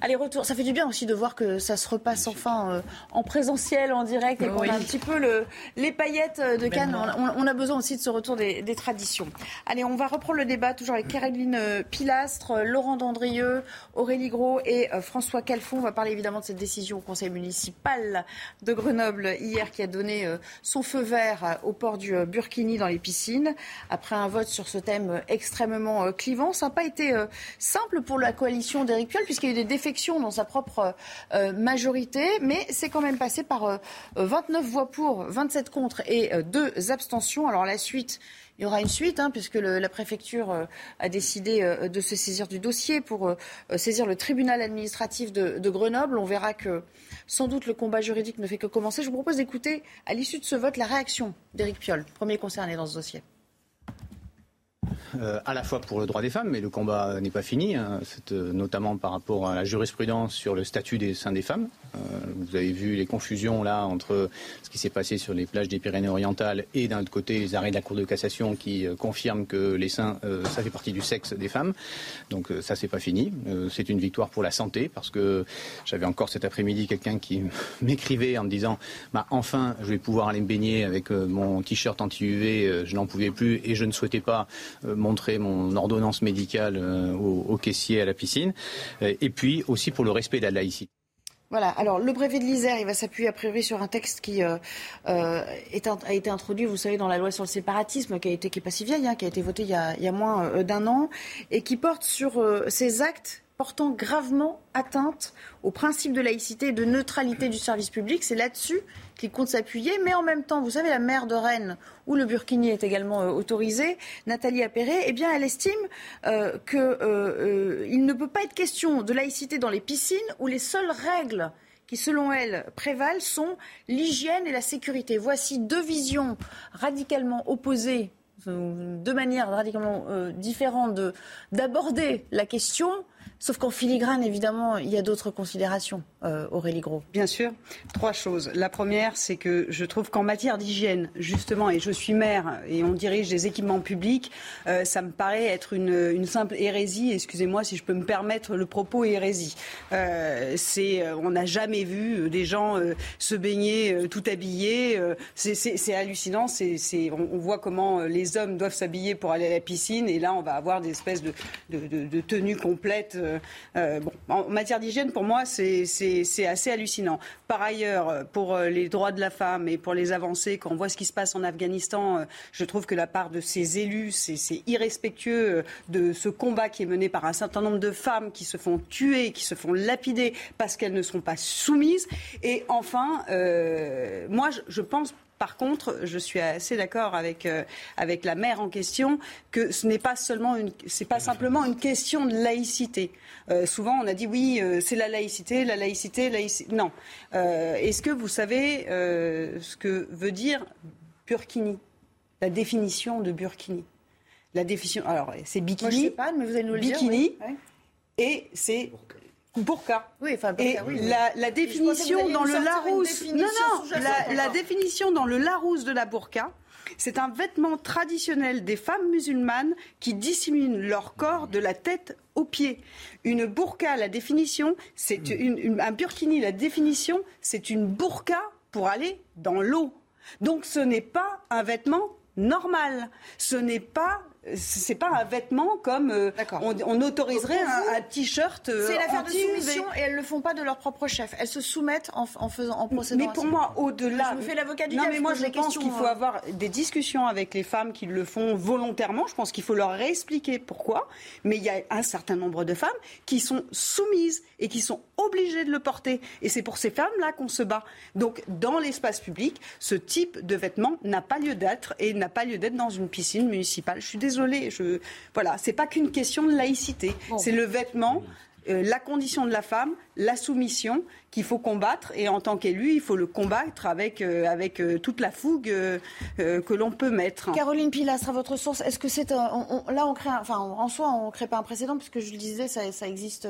Allez, retour. Ça fait du bien aussi de voir que ça se repasse enfin en présentiel, en direct, et qu'on a un petit peu le, les paillettes de Cannes. On, a besoin aussi de ce retour des, des traditions. Allez, on va reprendre le débat toujours avec Caroline euh, Pilastre, euh, Laurent Dandrieux, Aurélie Gros et euh, François Calfon. On va parler évidemment de cette décision au conseil municipal de Grenoble hier qui a donné son feu vert au port du Burkini dans les piscines après un vote sur ce thème extrêmement clivant. Ça n'a pas été simple pour la coalition d'Éric Piolle puisqu'il y a eu des défections dans sa propre majorité, mais c'est quand même passé par 29 voix pour, 27 contre et deux abstentions. Alors la suite il y aura une suite, hein, puisque la préfecture euh, a décidé euh, de se saisir du dossier pour euh, saisir le tribunal administratif de, de, Grenoble. On verra que sans doute le combat juridique ne fait que commencer. Je vous propose d'écouter, à l'issue de ce vote, la réaction d'Éric Piolle, premier concerné dans ce dossier. Euh, à la fois pour le droit des femmes, mais le combat n'est pas fini, hein, euh, notamment par rapport à la jurisprudence sur le statut des seins des femmes. Euh, vous avez vu les confusions là entre ce qui s'est passé sur les plages des Pyrénées-Orientales et d'un autre côté les arrêts de la Cour de cassation qui confirment que les seins, ça fait partie du sexe des femmes. Donc ça, c'est pas fini. c'est une victoire pour la santé parce que j'avais encore cet après-midi quelqu'un qui (laughs) m'écrivait en me disant bah, enfin, je vais pouvoir aller me baigner avec mon t-shirt anti-UV, je n'en pouvais plus et je ne souhaitais pas montrer mon ordonnance médicale euh, au, caissier à la piscine, euh, et puis aussi pour le respect de la laïcité. Voilà. Alors, le brevet de l'Isère, il va s'appuyer a priori sur un texte qui euh, a été introduit, vous savez, dans la loi sur le séparatisme, qui a est pas si vieille, hein, qui a été votée il y a moins d'un an, et qui porte sur ces actes portant gravement atteinte au principe de laïcité et de neutralité du service public. C'est là-dessus qu'il compte s'appuyer. Mais en même temps, vous savez, la maire de Rennes, où le burkini est également euh, autorisé, Nathalie Appéré, eh bien, elle estime euh, qu'il euh, ne peut pas être question de laïcité dans les piscines où les seules règles qui, selon elle, prévalent sont l'hygiène et la sécurité. Voici deux visions radicalement opposées deux manières radicalement différentes d'aborder la question. Sauf qu'en filigrane, évidemment, il y a d'autres considérations, Aurélie Gros. Bien sûr. Trois choses. La première, c'est que je trouve qu'en matière d'hygiène, justement, et je suis maire et on dirige des équipements publics, euh, ça me paraît être une, simple hérésie. Excusez-moi si je peux me permettre le propos hérésie. Euh, c'est, on n'a jamais vu des gens se baigner tout habillés. c'est hallucinant. C'est, on, voit comment les hommes doivent s'habiller pour aller à la piscine et là, on va avoir des espèces de, de, tenues complètes euh, euh, en matière d'hygiène, pour moi, c'est assez hallucinant. Par ailleurs, pour euh, les droits de la femme et pour les avancées, quand on voit ce qui se passe en Afghanistan, je trouve que la part de ces élus, c'est irrespectueux de ce combat qui est mené par un certain nombre de femmes qui se font tuer, qui se font lapider parce qu'elles ne sont pas soumises. Et enfin, moi, je pense par contre, je suis assez d'accord avec, euh, avec la maire en question que ce n'est pas seulement une, c'est pas simplement une question de laïcité. Euh, souvent, on a dit oui, euh, c'est la laïcité, la laïcité, laïcité. Non. Est-ce que vous savez ce que veut dire Burkini? La définition de Burkini. La définition. Alors, c'est bikini. Moi, je sais pas, mais vous allez nous le bikini, dire. Et c'est Burqa. Oui, enfin, et La, définition dans le Larousse. Non, non, la, définition dans le Larousse de la burqa, c'est un vêtement traditionnel des femmes musulmanes qui dissimulent leur corps de la tête aux pieds. Une burqa, la définition, c'est une, un burkini, la définition, c'est une burqa pour aller dans l'eau. Donc ce n'est pas un vêtement normal. Ce n'est pas c'est pas un vêtement comme euh, on, autoriserait un, t-shirt. Euh, c'est l'affaire de soumission et elles le font pas de leur propre chef. Elles se soumettent en, faisant en procédant. Mais pour moi, au-delà. Je me fais l'avocat du Non, mais moi je pense qu'il faut euh. avoir des discussions avec les femmes qui le font volontairement. Je pense qu'il faut leur réexpliquer pourquoi. Mais il y a un certain nombre de femmes qui sont soumises et qui sont obligées de le porter. Et c'est pour ces femmes-là qu'on se bat. Donc dans l'espace public, ce type de vêtement n'a pas lieu d'être et n'a pas lieu d'être dans une piscine municipale. Je suis désolée. Je... Voilà, c'est pas qu'une question de laïcité. C'est le vêtement. Euh, la condition de la femme, la soumission qu'il faut combattre. Et en tant qu'élu, il faut le combattre avec, euh, avec euh, toute la fougue que l'on peut mettre. Caroline Pilastre, à votre source, est-ce que c'est là on crée, enfin en soi on ne crée pas un précédent puisque je le disais, ça, ça existe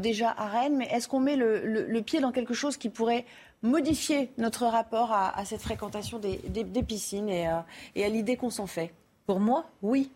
déjà à Rennes, mais est-ce qu'on met le, pied dans quelque chose qui pourrait modifier notre rapport à, cette fréquentation des, piscines et, et à l'idée qu'on s'en fait? Pour moi, oui.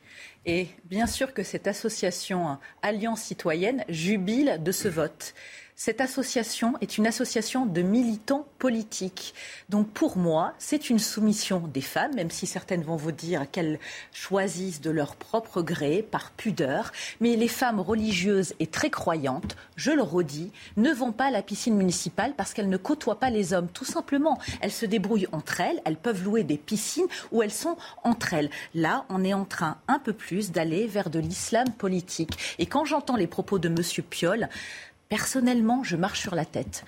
Et bien sûr que cette association hein, Alliance citoyenne jubile de ce vote. Cette association est une association de militants politiques. Donc pour moi, c'est une soumission des femmes, même si certaines vont vous dire qu'elles choisissent de leur propre gré, par pudeur. Mais les femmes religieuses et très croyantes, je le redis, ne vont pas à la piscine municipale parce qu'elles ne côtoient pas les hommes, tout simplement. Elles se débrouillent entre elles, elles peuvent louer des piscines où elles sont entre elles. Là, on est en train un peu plus d'aller vers de l'islam politique. Et quand j'entends les propos de M. Piolle, Personnellement, je marche sur la tête.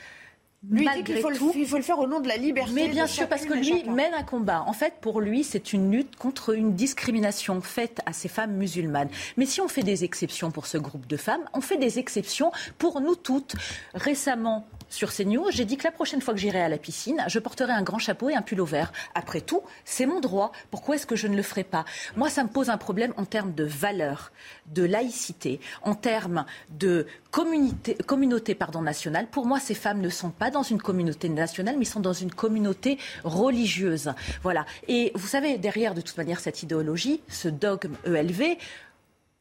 Lui il dit qu'il faut, il faut, le faire au nom de la liberté. Mais bien sûr, parce que lui mène un combat. En fait, pour lui, c'est une lutte contre une discrimination faite à ces femmes musulmanes. Mais si on fait des exceptions pour ce groupe de femmes, on fait des exceptions pour nous toutes. Récemment, sur CNews, j'ai dit que la prochaine fois que j'irai à la piscine, je porterai un grand chapeau et un pull au vert. Après tout, c'est mon droit. Pourquoi est-ce que je ne le ferai pas? Moi, ça me pose un problème en termes de valeur, de laïcité, en termes de communauté, communauté pardon, nationale. Pour moi, ces femmes ne sont pas dans une communauté nationale, mais sont dans une communauté religieuse. Voilà. Et vous savez, derrière, de toute manière, cette idéologie, ce dogme ELV,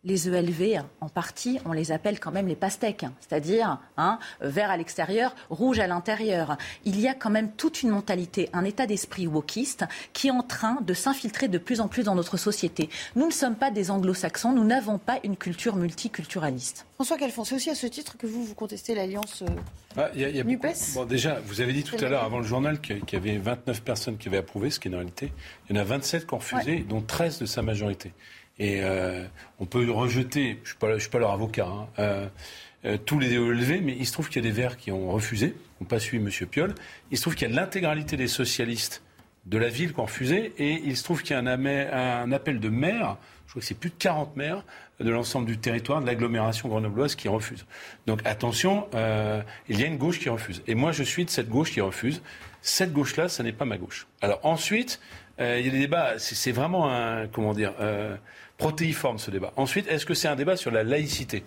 les ELV, en partie, on les appelle quand même les pastèques, c'est-à-dire hein, vert à l'extérieur, rouge à l'intérieur. Il y a quand même toute une mentalité, un état d'esprit wokiste qui est en train de s'infiltrer de plus en plus dans notre société. Nous ne sommes pas des anglo-saxons, nous n'avons pas une culture multiculturaliste. François Calfon, c'est aussi à ce titre que vous, vous contestez l'alliance euh, ah, NUPES bon, Déjà, vous avez dit tout à l'heure, avant le journal, qu'il y avait 29 personnes qui avaient approuvé, ce qui est en réalité. Il y en a 27 qui ont refusé, dont 13 de sa majorité. Et euh, on peut rejeter, je ne suis, pas leur avocat, hein, euh, euh, tous les élevés, mais il se trouve qu'il y a des Verts qui ont refusé, qui n'ont pas suivi M. Piolle. Il se trouve qu'il y a l'intégralité des socialistes de la ville qui ont refusé, et il se trouve qu'il y a un, un, appel de maires, je crois que c'est plus de 40 maires de l'ensemble du territoire de l'agglomération grenobloise qui refusent. Donc attention, il y a une gauche qui refuse. Et moi, je suis de cette gauche qui refuse. Cette gauche-là, ce n'est pas ma gauche. Alors ensuite, il y a des débats, c'est vraiment un, comment dire, protéiforme ce débat. Ensuite, est-ce que c'est un débat sur la laïcité?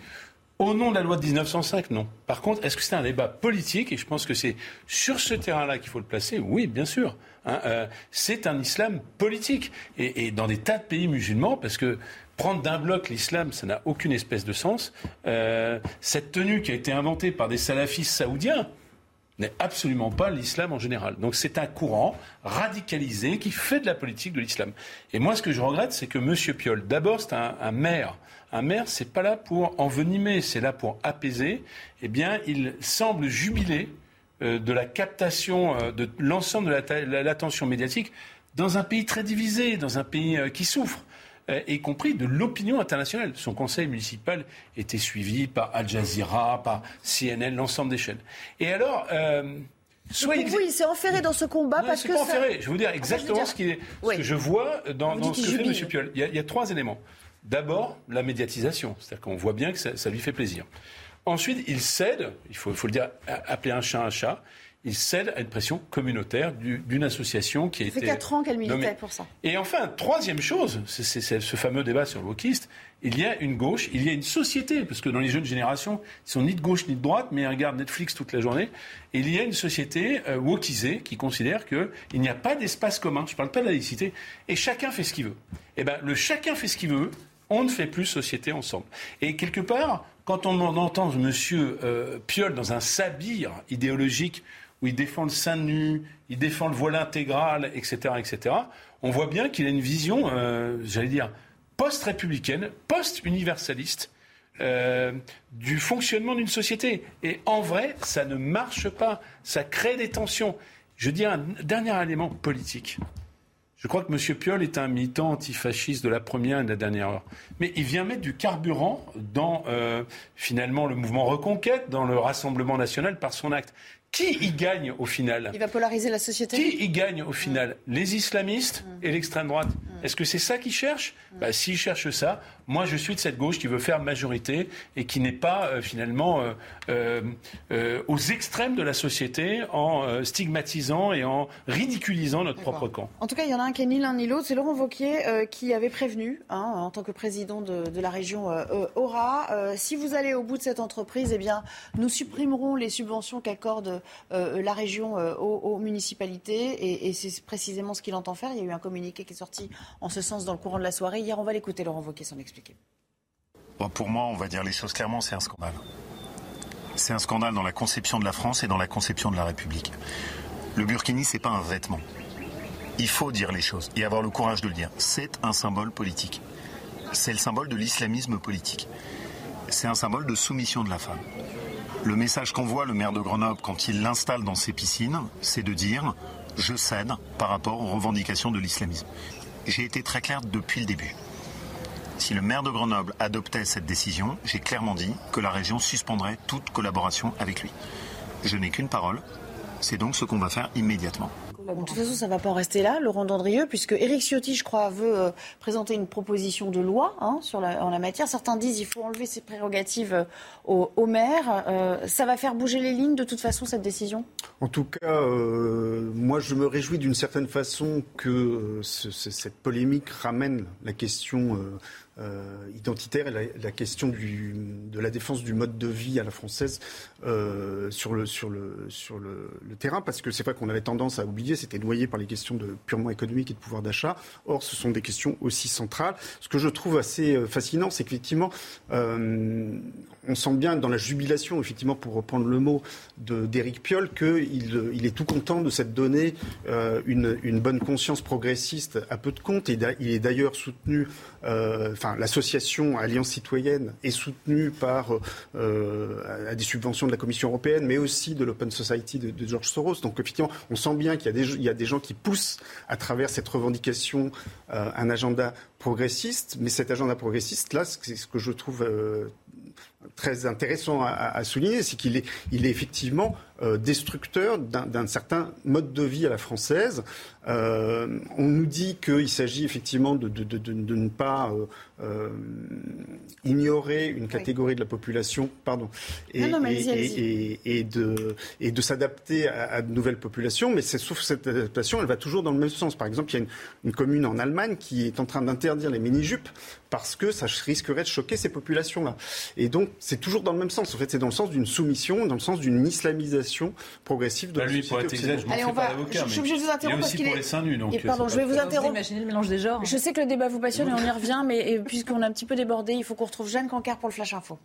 Au nom de la loi de 1905, non. Par contre, est-ce que c'est un débat politique? Et je pense que c'est sur ce terrain-là qu'il faut le placer. Oui, bien sûr. Hein, euh, c'est un islam politique. Et, dans des tas de pays musulmans, parce que prendre d'un bloc l'islam, ça n'a aucune espèce de sens. Euh, cette tenue qui a été inventée par des salafistes saoudiens, n'est absolument pas l'islam en général. Donc c'est un courant radicalisé qui fait de la politique de l'islam. Et moi, ce que je regrette, c'est que M. Piolle, d'abord, c'est un, maire. Un maire, c'est pas là pour envenimer, c'est là pour apaiser. Eh bien, il semble jubiler euh, de la captation euh, de l'ensemble de l'attention médiatique dans un pays très divisé, dans un pays euh, qui souffre. Euh, y compris de l'opinion internationale. Son conseil municipal était suivi par Al Jazeera, par CNN, l'ensemble des chaînes. Et alors. Euh, Soit pour il s'est enferré dans ce combat parce que. Pas enferré. Je vais vous dire exactement ce, est, ce, que je vois dans, ce que fait M. Piolle. Il y, a, trois éléments. D'abord, la médiatisation. C'est-à-dire qu'on voit bien que ça, lui fait plaisir. Ensuite, il cède, il faut, il faut le dire, appeler un chat un chat, il cède à une pression communautaire d'une association qui a été. Ça fait 4 ans qu'elle militait pour ça. Et enfin, troisième chose, c'est ce fameux débat sur le wokiste. Il y a une gauche, il y a une société, parce que dans les jeunes générations, ils sont ni de gauche ni de droite, mais ils regardent Netflix toute la journée. Et il y a une société euh, wokisée qui considère qu'il n'y a pas d'espace commun. Je ne parle pas de la laïcité. Et chacun fait ce qu'il veut. Et eh ben, le chacun fait ce qu'il veut. On ne fait plus société ensemble. Et quelque part, quand on entend M. Euh, Piolle dans un sabir idéologique où il défend le sein nu, il défend le voile intégral, etc., on voit bien qu'il a une vision, euh, j'allais dire, post-républicaine, post-universaliste euh, du fonctionnement d'une société. Et en vrai, ça ne marche pas. Ça crée des tensions. Je dis un dernier élément politique. Je crois que M. Piolle est un militant antifasciste de la première et de la dernière heure. Mais il vient mettre du carburant dans, euh, finalement, le mouvement Reconquête, dans le Rassemblement national par son acte. Qui y gagne au final Il va polariser la société Qui y gagne au final? Les islamistes mmh. et l'extrême droite mmh. Est-ce que c'est ça qu'ils cherchent mmh. bah, S'ils cherchent ça, moi je suis de cette gauche qui veut faire majorité et qui n'est pas euh, finalement euh, euh, aux extrêmes de la société en stigmatisant et en ridiculisant notre propre camp. En tout cas, il y en a un qui est ni l'un ni l'autre. C'est Laurent Vauquier qui avait prévenu, hein, en tant que président de, de la région Aura, si vous allez au bout de cette entreprise, eh bien, nous supprimerons les subventions qu'accorde la région aux, municipalités et, c'est précisément ce qu'il entend faire. Il y a eu un communiqué qui est sorti en ce sens dans le courant de la soirée. Hier, on va l'écouter, Laurent Wauquiez s'en expliquer. pour moi, on va dire les choses clairement, c'est un scandale. C'est un scandale dans la conception de la France et dans la conception de la République. Le burkini, c'est pas un vêtement. Il faut dire les choses et avoir le courage de le dire. C'est un symbole politique. C'est le symbole de l'islamisme politique. C'est un symbole de soumission de la femme. Le message qu'envoie le maire de Grenoble quand il l'installe dans ses piscines, c'est de dire je cède par rapport aux revendications de l'islamisme. J'ai été très clair depuis le début. Si le maire de Grenoble adoptait cette décision, j'ai clairement dit que la région suspendrait toute collaboration avec lui. Je n'ai qu'une parole, c'est donc ce qu'on va faire immédiatement. De toute façon, ça ne va pas en rester là, Laurent Dandrieux, puisque Éric Ciotti, je crois, veut euh, présenter une proposition de loi hein, sur la, en la matière. Certains disent qu'il faut enlever ses prérogatives euh, au, au, maire. Euh, ça va faire bouger les lignes, de toute façon, cette décision? En tout cas, moi, je me réjouis d'une certaine façon que ce, cette polémique ramène la question euh, identitaire et la, question de la défense du mode de vie à la française euh, sur, le, terrain, parce que c'est vrai qu'on avait tendance à oublier, c'était noyé par les questions de, purement économiques et de pouvoir d'achat. Or, ce sont des questions aussi centrales. Ce que je trouve assez euh, fascinant, c'est qu'effectivement, euh, on sent bien dans la jubilation, effectivement, pour reprendre le mot d'Éric Piolle, qu'il il est tout content de s'être donné euh, une, bonne conscience progressiste à peu de compte. Il est d'ailleurs soutenu, euh, enfin, l'association Alliance citoyenne est soutenue par euh, à des subventions de la Commission européenne, mais aussi de l'Open Society de, George Soros. Donc effectivement, on sent bien qu'il y, y, a des gens qui poussent à travers cette revendication un agenda progressiste, mais cet agenda progressiste là, c'est ce que je trouve très intéressant à, souligner, c'est qu'il est, il est effectivement euh, destructeur d'un certain mode de vie à la française. Euh, on nous dit qu'il s'agit effectivement de, de, de, de, ne pas euh, ignorer une catégorie de la population, pardon, et, non, non, et, et, et de, et de s'adapter à, à, de nouvelles populations. Mais sauf cette adaptation, elle va toujours dans le même sens. Par exemple, il y a une, une commune en Allemagne qui est en train d'interdire les mini-jupes parce que ça risquerait de choquer ces populations-là. Et donc, c'est toujours dans le même sens. En fait, c'est dans le sens d'une soumission, dans le sens d'une islamisation progressive de bah, la lui, pour être exact, je pas d'avocat, je suis obligée de vous interrompre parce qu'il est... pour les seins nus, donc... Et pardon, je vais vous interrompre. Imaginez le mélange des genres. Je sais que le débat vous passionne et on y revient, mais puisqu'on a un petit peu débordé, il faut qu'on retrouve Jeanne Cancar pour le Flash Info.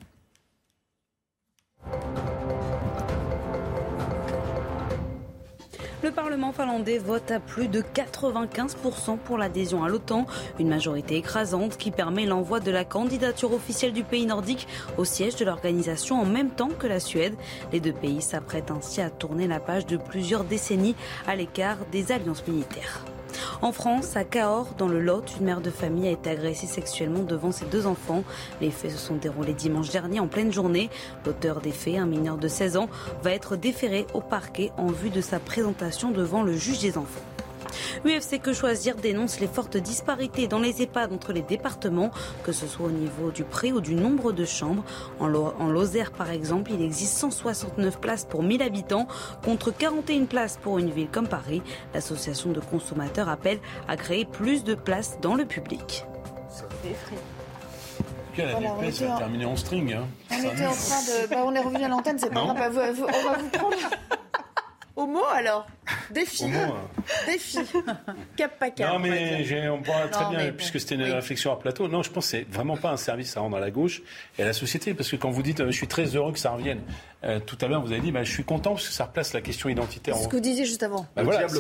Le Parlement finlandais vote à plus de 95% pour l'adhésion à l'OTAN, une majorité écrasante qui permet l'envoi de la candidature officielle du pays nordique au siège de l'organisation en même temps que la Suède. Les deux pays s'apprêtent ainsi à tourner la page de plusieurs décennies à l'écart des alliances militaires. En France, à Cahors, dans le Lot, une mère de famille a été agressée sexuellement devant ses deux enfants. Les faits se sont déroulés dimanche dernier en pleine journée. L'auteur des faits, un mineur de 16 ans, va être déféré au parquet en vue de sa présentation devant le juge des enfants. UFC Que Choisir dénonce les fortes disparités dans les EHPAD entre les départements, que ce soit au niveau du prix ou du nombre de chambres. En, en Lozère, par exemple, il existe 169 places pour 1000 habitants contre 41 places pour une ville comme Paris. L'association de consommateurs appelle à créer plus de places dans le public. La voilà, NUPES va en... terminer en string. Hein. On était en train de. Bah, on est revenu à l'antenne, c'est pas grave. Bah, on va vous prendre. (laughs) Au mot alors Défi. Au mot, (laughs) Défi. Cap pas cap. Non, mais on pourra très Non, bien, mais puisque c'était une oui. réflexion à plateau. Non, je pense que c'est vraiment pas un service à rendre à la gauche et à la société. Parce que quand vous dites, euh, je suis très heureux que ça revienne, euh, tout à l'heure, vous avez dit, bah, je suis content parce que ça replace la question identitaire. C'est ce que vous disiez juste avant. Bah Le voilà, diable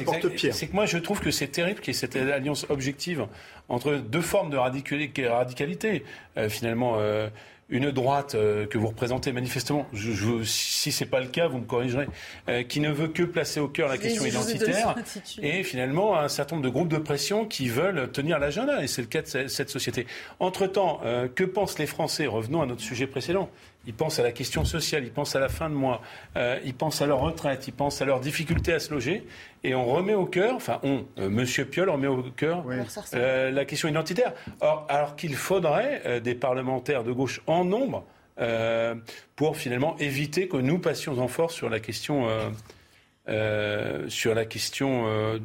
c'est que moi, je trouve que c'est terrible qu'il y ait cette alliance objective entre deux formes de radicali- radicalité. Euh, finalement, euh, une droite euh, que vous représentez manifestement, je, je, si c'est pas le cas, vous me corrigerez, euh, qui ne veut que placer au cœur la question identitaire, et finalement un certain nombre de groupes de pression qui veulent tenir l'agenda, et c'est le cas de ce- cette société. Entre-temps, euh, que pensent les Français? Revenons à notre sujet précédent. Ils pensent à la question sociale, ils pensent à la fin de mois, euh, ils pensent à leur retraite, ils pensent à leur difficulté à se loger, et on remet au cœur, enfin on, euh, Monsieur Piolle remet au cœur euh, la question identitaire. Or, alors qu'il faudrait euh, des parlementaires de gauche en nombre pour finalement éviter que nous passions en force sur la question, sur la question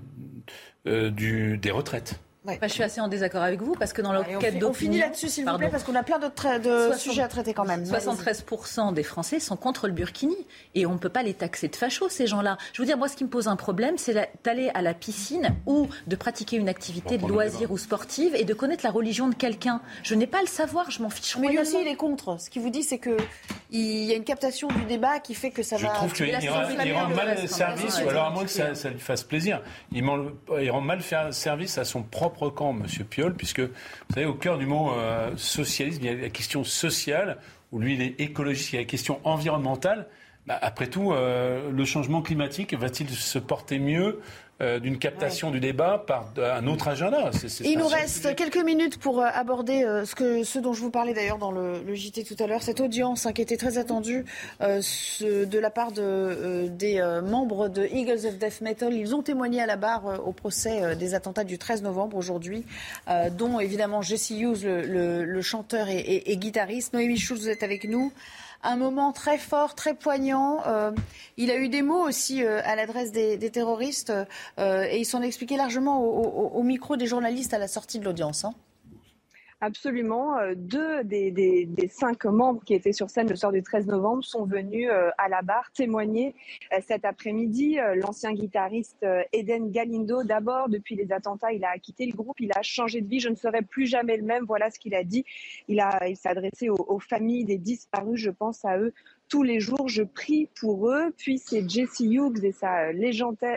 du, des retraites. Je suis assez en désaccord avec vous parce que dans l'enquête d'opinion... On finit là-dessus, s'il vous plaît, parce qu'on a plein d'autres de sujets à traiter quand même. 73% des Français sont contre le burkini et on ne peut pas les taxer de fachos, ces gens-là. Je veux dire, moi, ce qui me pose un problème, c'est d'aller à la piscine ou de pratiquer une activité de loisir ou sportive et de connaître la religion de quelqu'un. Je n'ai pas à le savoir, je m'en fiche Mais lui aussi, il est contre. Ce qu'il vous dit, c'est qu'il y a une captation du débat qui fait que ça je va... Je trouve qu'il rend, mal service, ou alors à moins que ça, lui fasse plaisir. Il, il rend mal service à son propre propre camp, M. Piolle, puisque, vous savez, au cœur du mot euh, socialisme, il y a la question sociale, où lui, il est écologiste, il y a la question environnementale. Bah, après tout, euh, le changement climatique va-t-il se porter mieux euh, d'une captation du débat par un autre agenda. Il nous reste quelques minutes pour euh, aborder euh, ce, que, ce dont je vous parlais d'ailleurs dans le, JT tout à l'heure, cette audience hein, qui était très attendue de la part de, des membres de Eagles of Death Metal. Ils ont témoigné à la barre au procès des attentats du 13 novembre aujourd'hui, dont évidemment Jesse Hughes, le, le, chanteur et, et, et guitariste. Noémie Schultz, vous êtes avec nous un moment très fort, très poignant. Euh, il a eu des mots aussi euh, à l'adresse des, terroristes euh, et ils s'en expliqué largement au, micro des journalistes à la sortie de l'audience. Hein. Absolument. Euh, deux des, cinq membres qui étaient sur scène le soir du 13 novembre sont venus euh, à la barre témoigner euh, cet après-midi. L'ancien guitariste Eden Galindo, d'abord, depuis les attentats, il a quitté le groupe, il a changé de vie. Je ne serai plus jamais le même. Voilà ce qu'il a dit. Il, il s'est adressé aux familles des disparus. Je pense à eux tous les jours, je prie pour eux. Puis c'est Jesse Hughes et sa légendaire,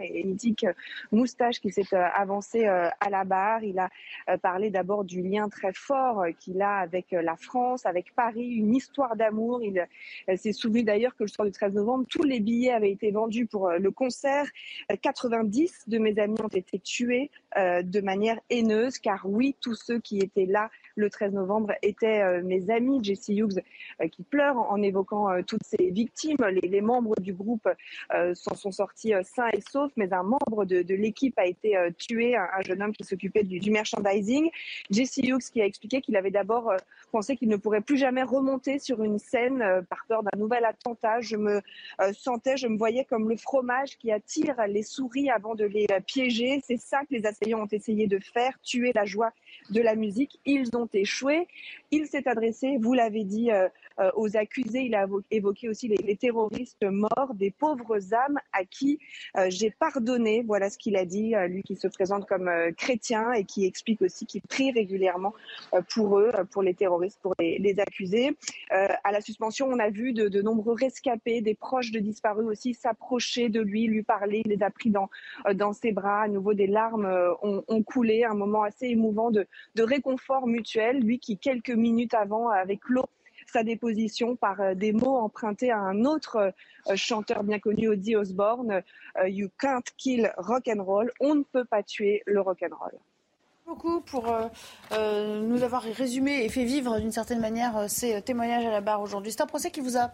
et mythique moustache qui s'est euh, avancé euh, à la barre. Il a euh, parlé d'abord du lien très fort qu'il a avec la France, avec Paris, une histoire d'amour. Il s'est souvenu d'ailleurs que le soir du 13 novembre, tous les billets avaient été vendus pour le concert. 90 de mes amis ont été tués de manière haineuse, car oui, tous ceux qui étaient là le 13 novembre étaient mes amis. Jesse Hughes qui pleure en évoquant euh, toutes ces victimes. Les, membres du groupe euh, s'en sont sortis euh, sains et saufs, mais un membre de, l'équipe a été tué, un, jeune homme qui s'occupait du, merchandising. Jesse Hughes qui a expliqué qu'il avait d'abord pensé qu'il ne pourrait plus jamais remonter sur une scène par peur d'un nouvel attentat. Je me sentais, je me voyais comme le fromage qui attire les souris avant de les piéger. C'est ça que les assaillants ont essayé de faire, tuer la joie de la musique. Ils ont échoué. Il s'est adressé, vous l'avez dit, aux accusés il a évoqué aussi les, terroristes morts, des pauvres âmes à qui euh, j'ai pardonné. Voilà ce qu'il a dit, euh, lui qui se présente comme euh, chrétien et qui explique aussi qu'il prie régulièrement pour eux, pour les terroristes, pour les, accusés. à la suspension, on a vu de, nombreux rescapés, des proches de disparus aussi s'approcher de lui, lui parler. Il les a pris dans, ses bras. À nouveau, des larmes ont, coulé. Un moment assez émouvant de, de réconfort mutuel. Lui qui, quelques minutes avant, avec l'eau, sa déposition par euh, des mots empruntés à un autre euh, chanteur bien connu, Ozzy Osbourne. Euh, you can't kill rock and roll. On ne peut pas tuer le rock and roll beaucoup pour nous avoir résumé et fait vivre d'une certaine manière ces témoignages à la barre aujourd'hui. C'est un procès qui vous a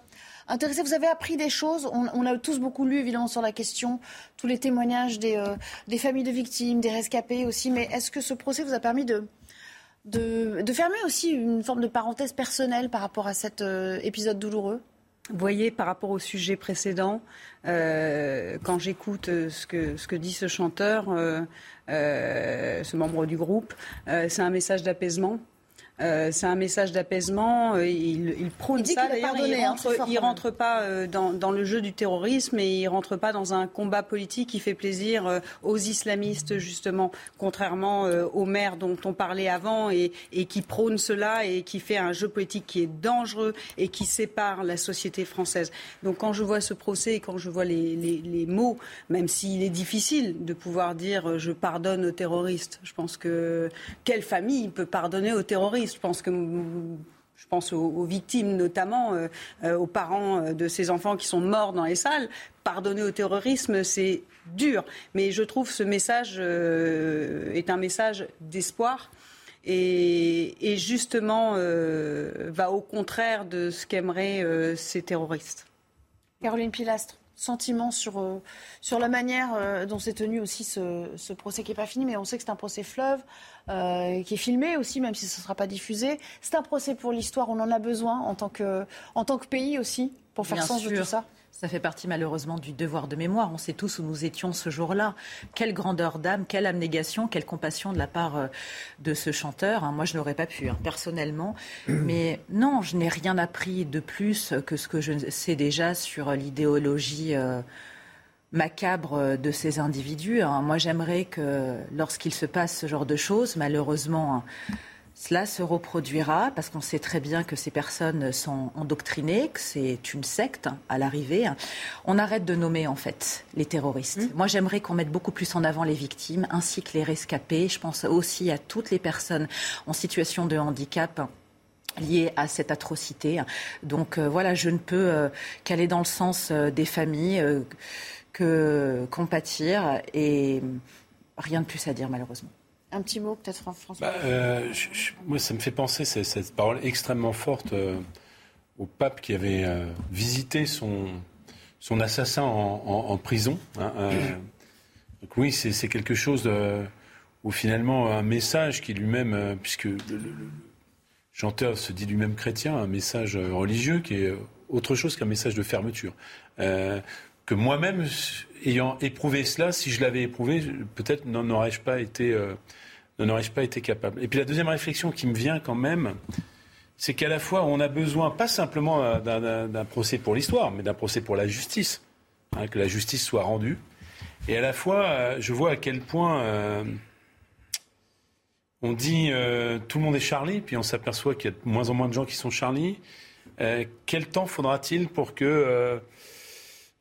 intéressé. Vous avez appris des choses. On, a tous beaucoup lu évidemment sur la question, tous les témoignages des, familles de victimes, des rescapés aussi. Mais est-ce que ce procès vous a permis de, fermer aussi une forme de parenthèse personnelle par rapport à cet euh, épisode douloureux? Voyez, par rapport au sujet précédent, euh, quand j'écoute euh, ce que, ce que dit ce chanteur, ce membre du groupe, c'est un message d'apaisement. Euh, c'est un message d'apaisement. Euh, il, il, prône ça. D'ailleurs, il, hein, rentre, rentre pas euh, dans, le jeu du terrorisme et il rentre pas dans un combat politique qui fait plaisir aux islamistes, justement, contrairement aux maires dont on parlait avant et, qui prône cela et qui fait un jeu politique qui est dangereux et qui sépare la société française. Donc, quand je vois ce procès et quand je vois les, les mots, même s'il est difficile de pouvoir dire je pardonne aux terroristes, je pense que quelle famille peut pardonner aux terroristes? Je pense que je pense aux, victimes notamment, euh, euh, aux parents euh, de ces enfants qui sont morts dans les salles. Pardonner au terrorisme, c'est dur. Mais je trouve ce message est un message d'espoir et, et justement va au contraire de ce qu'aimeraient ces terroristes. Caroline Pilastre sentiment sur, euh, sur la manière euh, dont s'est tenu aussi ce, ce procès qui n'est pas fini, mais on sait que c'est un procès fleuve, euh, qui est filmé aussi, même si ce ne sera pas diffusé. C'est un procès pour l'histoire, on en a besoin en tant que, en tant que pays aussi, pour faire Bien sens de tout ça Ça fait partie malheureusement du devoir de mémoire. On sait tous où nous étions ce jour-là. Quelle grandeur d'âme, quelle abnégation, quelle compassion de la part euh, de ce chanteur. hein. Moi, je n'aurais pas pu, hein, personnellement. (clears throat) Mais non, je n'ai rien appris de plus que ce que je sais déjà sur l'idéologie. euh, macabre de ces individus. hein. Moi, j'aimerais que lorsqu'il se passe ce genre de choses, malheureusement, cela se reproduira parce qu'on sait très bien que ces personnes sont endoctrinées, que c'est une secte hein, à l'arrivée. On arrête de nommer en fait les terroristes. Moi, j'aimerais qu'on mette beaucoup plus en avant les victimes ainsi que les rescapés. Je pense aussi à toutes les personnes en situation de handicap liées à cette atrocité. Donc euh, voilà, je ne peux euh, qu'aller dans le sens euh, des familles, que compatir et rien de plus à dire malheureusement. Un petit mot peut-être François. Bah, euh, moi, ça me fait penser, cette, parole extrêmement forte, euh, au pape qui avait euh, visité son, assassin en, prison. hein, donc oui, c'est quelque chose où finalement un message qui lui-même, puisque le, chanteur se dit lui-même chrétien, un message religieux qui est autre chose qu'un message de fermeture. Que moi-même, ayant éprouvé cela, si je l'avais éprouvé, peut-être n'en aurais-je pas été, euh, n'en aurais-je pas été capable. Et puis la deuxième réflexion qui me vient quand même, c'est qu'à la fois on a besoin pas simplement d'un- procès pour l'histoire, mais d'un procès pour la justice, hein, que la justice soit rendue. Et à la fois, euh, je vois à quel point euh, on dit euh, tout le monde est Charlie, puis on s'aperçoit qu'il y a de moins en moins de gens qui sont Charlie. Quel temps faudra-t-il pour que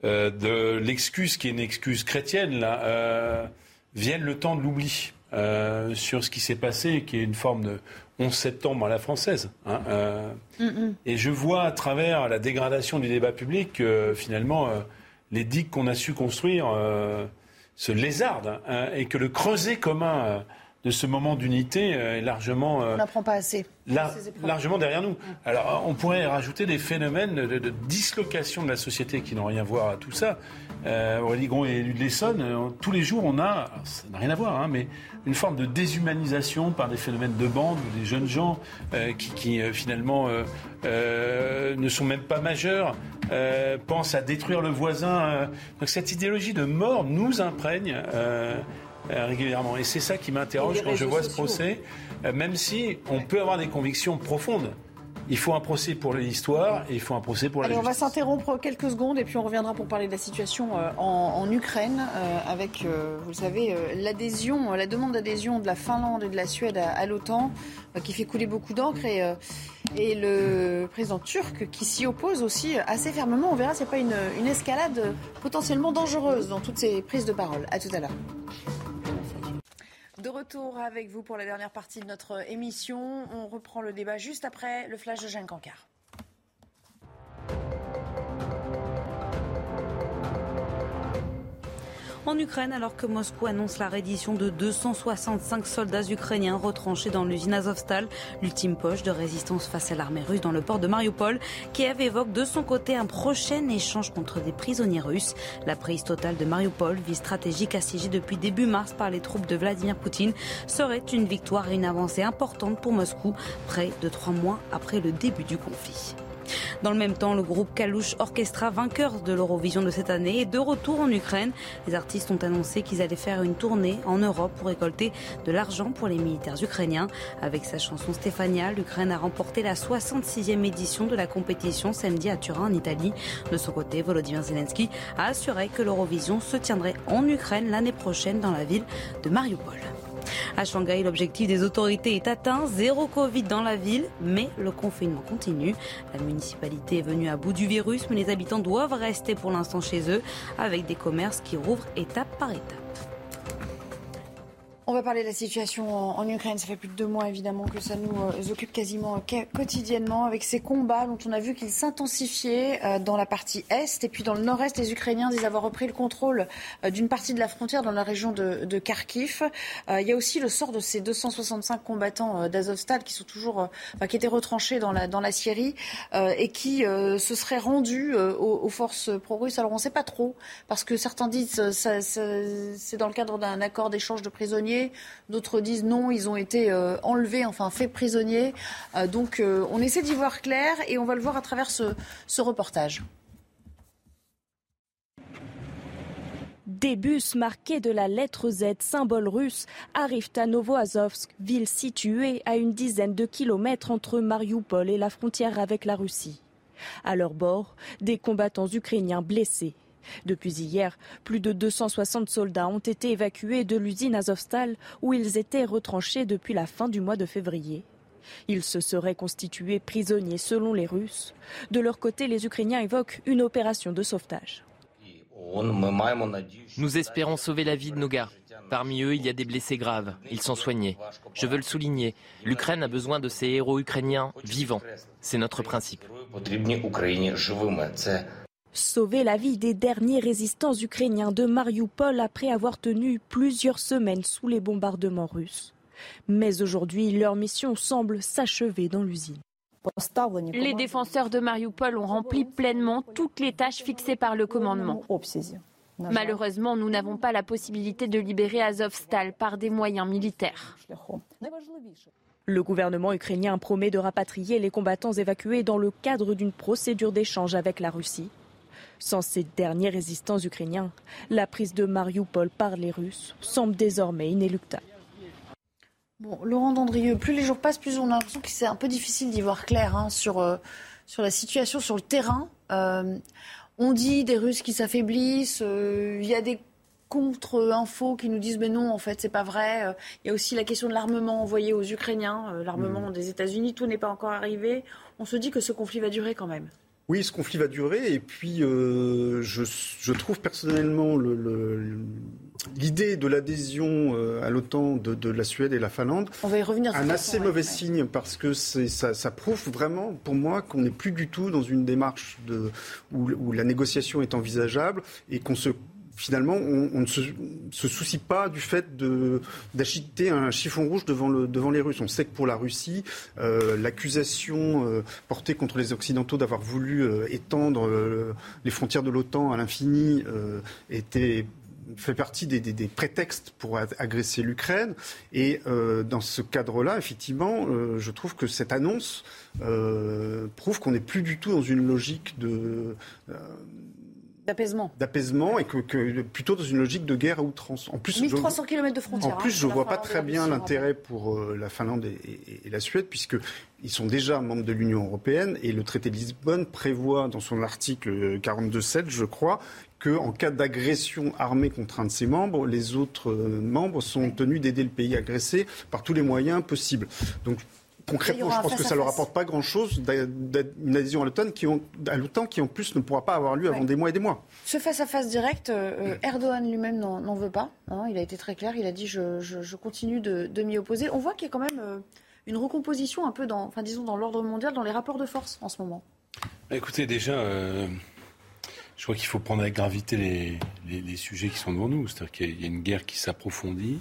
euh, de l'excuse qui est une excuse chrétienne là euh, vienne le temps de l'oubli euh, sur ce qui s'est passé, qui est une forme de 11 septembre à la française. hein, et je vois à travers la dégradation du débat public que finalement les digues qu'on a su construire se lézardent hein, et que le creuset commun de ce moment d'unité euh, est largement euh, On n'apprend pas assez. Largement derrière nous. Alors, on pourrait rajouter des phénomènes de, de dislocation de la société qui n'ont rien à voir à tout ça. Euh, Aurélie Gros est élue de l'Essonne. euh, Tous les jours, on a, ça n'a rien à voir, hein, mais une forme de déshumanisation par des phénomènes de bande, où des jeunes gens euh, qui, qui, euh, finalement euh, euh, ne sont même pas majeurs, euh, pensent à détruire le voisin. euh. Donc cette idéologie de mort nous imprègne. Euh, régulièrement. Et c'est ça qui m'interroge quand je vois ce procès. Euh, même si on peut avoir des convictions profondes, il faut un procès pour l'histoire et il faut un procès pour la Allez, on va s'interrompre quelques secondes et puis on reviendra pour parler de la situation euh, en, en Ukraine avec, vous le savez, l'adhésion, la demande d'adhésion de la Finlande et de la Suède à, à l'OTAN qui fait couler beaucoup d'encre et, et le président turc qui s'y oppose aussi assez fermement. On verra s'il n'y a pas une, une escalade potentiellement dangereuse dans toutes ces prises de parole. À tout à l'heure. De retour avec vous pour la dernière partie de notre émission. On reprend le débat juste après le flash de Jeanne Cancard. En Ukraine, alors que Moscou annonce la reddition de 265 soldats ukrainiens retranchés dans l'usine Azovstal, l'ultime poche de résistance face à l'armée russe dans le port de Mariupol, Kiev évoque de son côté un prochain échange contre des prisonniers russes. La prise totale de Mariupol, ville stratégique assiégée depuis début mars par les troupes de Vladimir Poutine, serait une victoire et une avancée importante pour Moscou, près de trois mois après le début du conflit. Dans le même temps, le groupe Kalouche Orchestra, vainqueur de l'Eurovision de cette année, est de retour en Ukraine. Les artistes ont annoncé qu'ils allaient faire une tournée en Europe pour récolter de l'argent pour les militaires ukrainiens. Avec sa chanson Stefania, l'Ukraine a remporté la 66e édition de la compétition samedi à Turin en Italie. De son côté, Volodymyr Zelensky a assuré que l'Eurovision se tiendrait en Ukraine l'année prochaine dans la ville de Mariupol. À Shanghai, l'objectif des autorités est atteint, zéro Covid dans la ville, mais le confinement continue. La municipalité est venue à bout du virus, mais les habitants doivent rester pour l'instant chez eux, avec des commerces qui rouvrent étape par étape. On va parler de la situation en, Ukraine. Ça fait plus de deux mois évidemment que ça nous euh, occupe quasiment euh, quotidiennement avec ces combats dont on a vu qu'ils s'intensifiaient euh, dans la partie est et puis dans le nord-est. Les Ukrainiens disent avoir repris le contrôle d'une partie de la frontière dans la région de, Kharkiv. Il y a aussi le sort de ces 265 combattants d'Azovstal qui sont toujours, qui étaient retranchés dans la Syrie et qui se seraient rendus aux, forces pro-russes. Alors on ne sait pas trop parce que certains disent ça, c'est dans le cadre d'un accord d'échange de prisonniers d'autres disent non, ils ont été euh, enlevés, enfin faits prisonniers. Euh, donc euh, on essaie d'y voir clair et on va le voir à travers ce, reportage. Des bus marqués de la lettre Z, symbole russe, arrivent à Novoazovsk, ville située à une dizaine de kilomètres entre Mariupol et la frontière avec la Russie. À leur bord, des combattants ukrainiens blessés depuis hier, plus de 260 soldats ont été évacués de l'usine Azovstal où ils étaient retranchés depuis la fin du mois de février. Ils se seraient constitués prisonniers selon les Russes. De leur côté, les Ukrainiens évoquent une opération de sauvetage. Nous espérons sauver la vie de nos gars. Parmi eux, il y a des blessés graves. Ils sont soignés. Je veux le souligner. L'Ukraine a besoin de ces héros ukrainiens vivants. C'est notre principe. Sauver la vie des derniers résistants ukrainiens de Mariupol après avoir tenu plusieurs semaines sous les bombardements russes. Mais aujourd'hui, leur mission semble s'achever dans l'usine. Les défenseurs de Mariupol ont rempli pleinement toutes les tâches fixées par le commandement. Malheureusement, nous n'avons pas la possibilité de libérer Azovstal par des moyens militaires. Le gouvernement ukrainien promet de rapatrier les combattants évacués dans le cadre d'une procédure d'échange avec la Russie. Sans ces derniers résistants ukrainiens, la prise de Mariupol par les Russes semble désormais inéluctable. Bon, Laurent Dandrieux, plus les jours passent, plus on a l'impression que c'est un peu difficile d'y voir clair hein, sur, euh, sur la situation sur le terrain. Euh, on dit des Russes qui s'affaiblissent, euh, il y a des contre-infos qui nous disent mais non, en fait, c'est pas vrai. Il y a aussi la question de l'armement envoyé aux Ukrainiens, l'armement mmh. des États-Unis, tout n'est pas encore arrivé. On se dit que ce conflit va durer quand même. Oui, ce conflit va durer et puis euh, je, je, trouve personnellement l'idée de l'adhésion euh, à l'OTAN de, de, la Suède et la Finlande On va y revenir un assez mauvais signe parce que ça, ça, prouve vraiment pour moi qu'on n'est plus du tout dans une démarche de, où, où la négociation est envisageable et qu'on se finalement, on, ne se, soucie pas du fait d'agiter un chiffon rouge devant, le, devant les Russes. On sait que pour la Russie, euh, l'accusation euh, portée contre les Occidentaux d'avoir voulu euh, étendre les frontières de l'OTAN à l'infini était fait partie des, prétextes pour agresser l'Ukraine. Et dans ce cadre-là, effectivement, je trouve que cette annonce prouve qu'on n'est plus du tout dans une logique de D'apaisement. D'apaisement et que, plutôt dans une logique de guerre à outrance. En plus, 1300 km de frontière. En plus, hein, je ne vois pas très bien l'intérêt pour euh, la Finlande et, la Suède, puisqu'ils sont déjà membres de l'Union européenne et le traité de Lisbonne prévoit dans son article 42.7, je crois, qu'en cas d'agression armée contre un de ses membres, les autres euh, membres sont tenus d'aider le pays agressé par tous les moyens possibles. Donc concrètement, je pense que ça ne leur apporte pas grand-chose d'une adhésion à l'OTAN qui, qui, en plus, ne pourra pas avoir lieu avant des mois et des mois. Ce face-à-face direct, euh, euh, Erdogan lui-même n'en veut pas. Hein. il a été très clair. Il a dit je, continue de, m'y opposer. On voit qu'il y a quand même euh, une recomposition un peu dans, enfin, disons, dans l'ordre mondial, dans les rapports de force en ce moment. Bah, écoutez, déjà, je crois qu'il faut prendre avec gravité les, sujets qui sont devant nous. C'est-à-dire qu'il y a une guerre qui s'approfondit.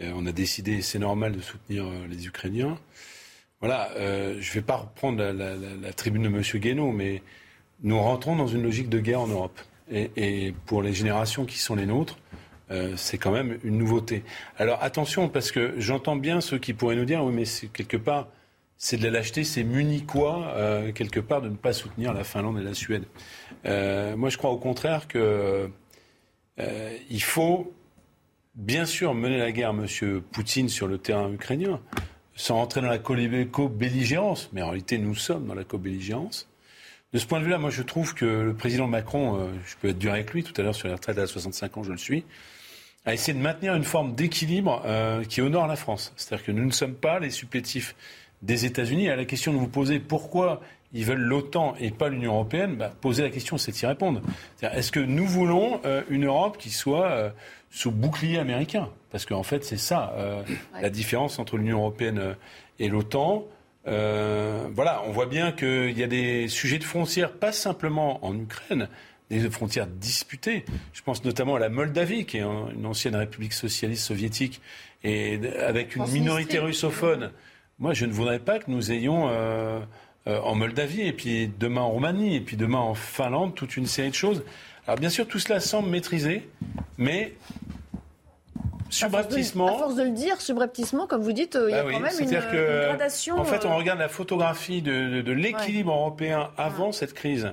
on a décidé, c'est normal, de soutenir les Ukrainiens. Voilà, euh, je ne vais pas reprendre la, tribune de M. Guénaud, mais nous rentrons dans une logique de guerre en Europe. Et, pour les générations qui sont les nôtres, euh, c'est quand même une nouveauté. Alors attention, parce que j'entends bien ceux qui pourraient nous dire, oui, mais quelque part, c'est de la lâcheté, c'est munichois, euh, quelque part, de ne pas soutenir la Finlande et la Suède. moi, je crois au contraire qu'il faut bien sûr mener la guerre, M. Poutine, sur le terrain ukrainien sans rentrer dans la co-belligérance, mais en réalité nous sommes dans la co-belligérance. De ce point de vue-là, moi je trouve que le président Macron, euh, je peux être dur avec lui, tout à l'heure sur les retraites à 65 ans, je le suis, a essayé de maintenir une forme d'équilibre euh, qui honore la France. C'est-à-dire que nous ne sommes pas les supplétifs des États-Unis. À la question de vous poser pourquoi ils veulent l'OTAN et pas l'Union européenne, bah, poser la question, c'est y répondre. Est-ce que nous voulons euh, une Europe qui soit sous bouclier américain? Parce qu'en fait, c'est ça euh, la différence entre l'Union européenne euh, et l'OTAN. Euh, voilà, on voit bien qu'il y a des sujets de frontières, pas simplement en Ukraine, des frontières disputées. Je pense notamment à la Moldavie, qui est une ancienne république socialiste soviétique, et avec une minorité russophone. Moi, je ne voudrais pas que nous ayons en Moldavie, et puis demain en Roumanie, et puis demain en Finlande, toute une série de choses. Alors bien sûr, tout cela semble maîtrisé, mais subrepticement. À force de, le dire, subrepticement, comme vous dites, euh, il y a bah quand même une, gradation. En fait, on euh, regarde la photographie de, l'équilibre européen avant cette crise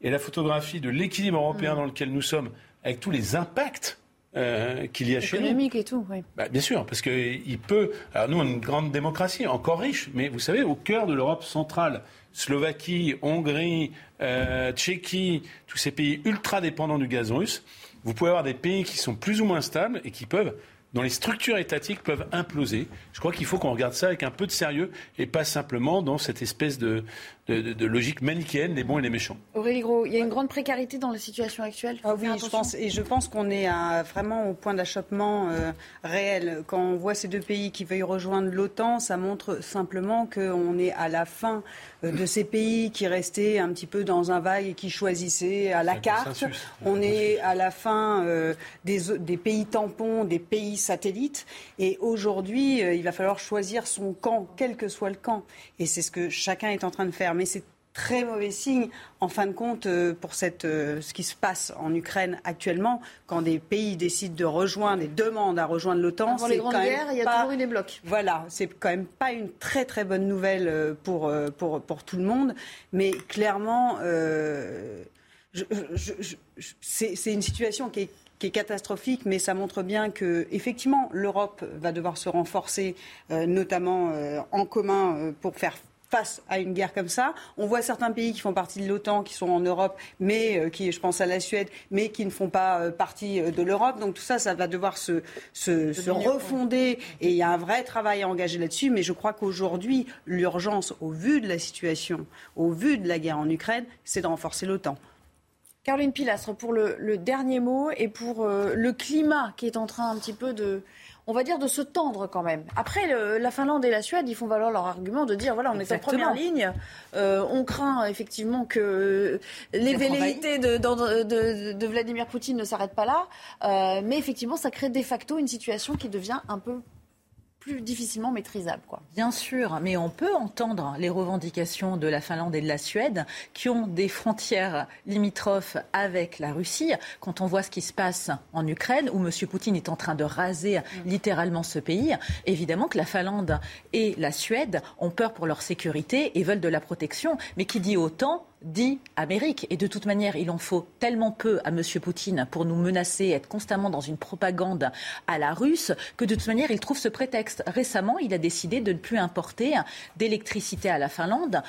et la photographie de l'équilibre européen dans lequel nous sommes avec tous les impacts euh, qu'il y a chez nous. Économique et tout, oui. Bah, bien sûr, parce qu'il peut. Alors nous, on est une grande démocratie, encore riche, mais vous savez, au cœur de l'Europe centrale, Slovaquie, Hongrie, euh, Tchéquie, tous ces pays ultra dépendants du gaz russe, vous pouvez avoir des pays qui sont plus ou moins stables et qui peuvent dont les structures étatiques peuvent imploser. Je crois qu'il faut qu'on regarde ça avec un peu de sérieux et pas simplement dans cette espèce de, de, logique manichéenne des bons et des méchants. Aurélie Gros, il y a une grande précarité dans la situation actuelle. Ah oui, je pense, et je pense qu'on est vraiment au point d'achoppement euh, réel. Quand on voit ces deux pays qui veulent rejoindre l'OTAN, ça montre simplement qu'on est à la fin euh, de ces pays qui restaient un petit peu dans un vague et qui choisissaient à la carte. On est à la fin euh, des, des, pays tampons, des pays satellites. Et aujourd'hui, il va falloir choisir son camp, quel que soit le camp. Et c'est ce que chacun est en train de faire mais c'est très mauvais signe, en fin de compte, euh, pour cette, euh, ce qui se passe en Ukraine actuellement, quand des pays décident de rejoindre et demandent à rejoindre l'OTAN. Avant les grandes guerres, il y a toujours eu des blocs. Voilà, c'est quand même pas une très très bonne nouvelle euh, pour, pour, pour tout le monde, mais clairement, c'est une situation qui est qui est catastrophique, mais ça montre bien que effectivement l'Europe va devoir se renforcer, notamment en commun pour faire face à une guerre comme ça. On voit certains pays qui font partie de l'OTAN, qui sont en Europe, mais euh, qui, je pense à la Suède, mais qui ne font pas euh, partie euh, de l'Europe. Donc tout ça, ça va devoir se, se, se refonder et il y a un vrai travail à engager là-dessus. Mais je crois qu'aujourd'hui, l'urgence, au vu de la situation, au vu de la guerre en Ukraine, c'est de renforcer l'OTAN. Caroline Pilastre, pour le, le, dernier mot et pour le climat qui est en train un petit peu de, on va dire, de se tendre quand même. Après, la Finlande et la Suède, ils font valoir leur argument de dire, voilà, on est en première ligne, euh, on craint effectivement que les velléités de, Vladimir Poutine ne s'arrêtent pas là, euh, mais effectivement, ça crée de facto une situation qui devient un peu plus difficilement maîtrisable. Quoi. Bien sûr, mais on peut entendre les revendications de la Finlande et de la Suède qui ont des frontières limitrophes avec la Russie. Quand on voit ce qui se passe en Ukraine, où M. Poutine est en train de raser littéralement ce pays, évidemment que la Finlande et la Suède ont peur pour leur sécurité et veulent de la protection. Mais qui dit autant dit Amérique. Et de toute manière, il en faut tellement peu à M. Poutine pour nous menacer, être constamment dans une propagande à la russe, que de toute manière, il trouve ce prétexte. Récemment, il a décidé de ne plus importer d'électricité à la Finlande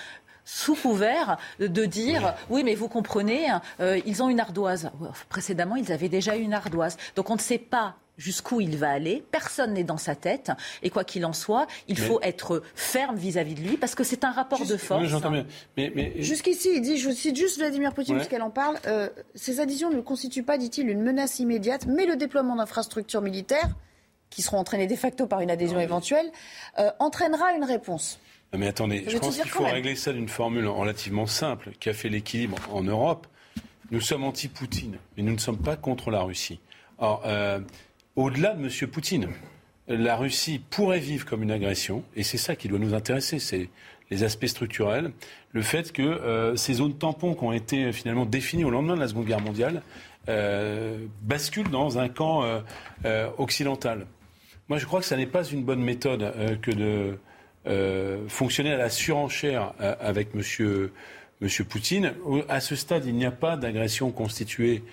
sous couvert de dire oui. mais vous comprenez, euh, ils ont une ardoise. Précédemment, ils avaient déjà une ardoise. Donc on ne sait pas jusqu'où il va aller. Personne n'est dans sa tête. Et quoi qu'il en soit, il faut être ferme vis-à-vis de lui parce que c'est un rapport de force. Mais, Jusqu'ici, il dit, je cite juste Vladimir Poutine puisqu'elle en parle, euh, ces additions ne constituent pas, dit-il, une menace immédiate, mais le déploiement d'infrastructures militaires, qui seront entraînées de facto par une adhésion éventuelle, euh, entraînera une réponse. Mais attendez, je, pense qu'il faut régler ça d'une formule relativement simple qui a fait l'équilibre en Europe. Nous sommes anti-Poutine, mais nous ne sommes pas contre la Russie. Alors, euh, au-delà de M. Poutine. La Russie pourrait vivre comme une agression, et c'est ça qui doit nous intéresser, c'est les aspects structurels, le fait que euh, ces zones tampons qui ont été euh, finalement définies au lendemain de la Seconde Guerre mondiale euh, basculent dans un camp occidental. Moi, je crois que ça n'est pas une bonne méthode que de fonctionner à la surenchère avec M. Poutine. À ce stade, il n'y a pas d'agression constituée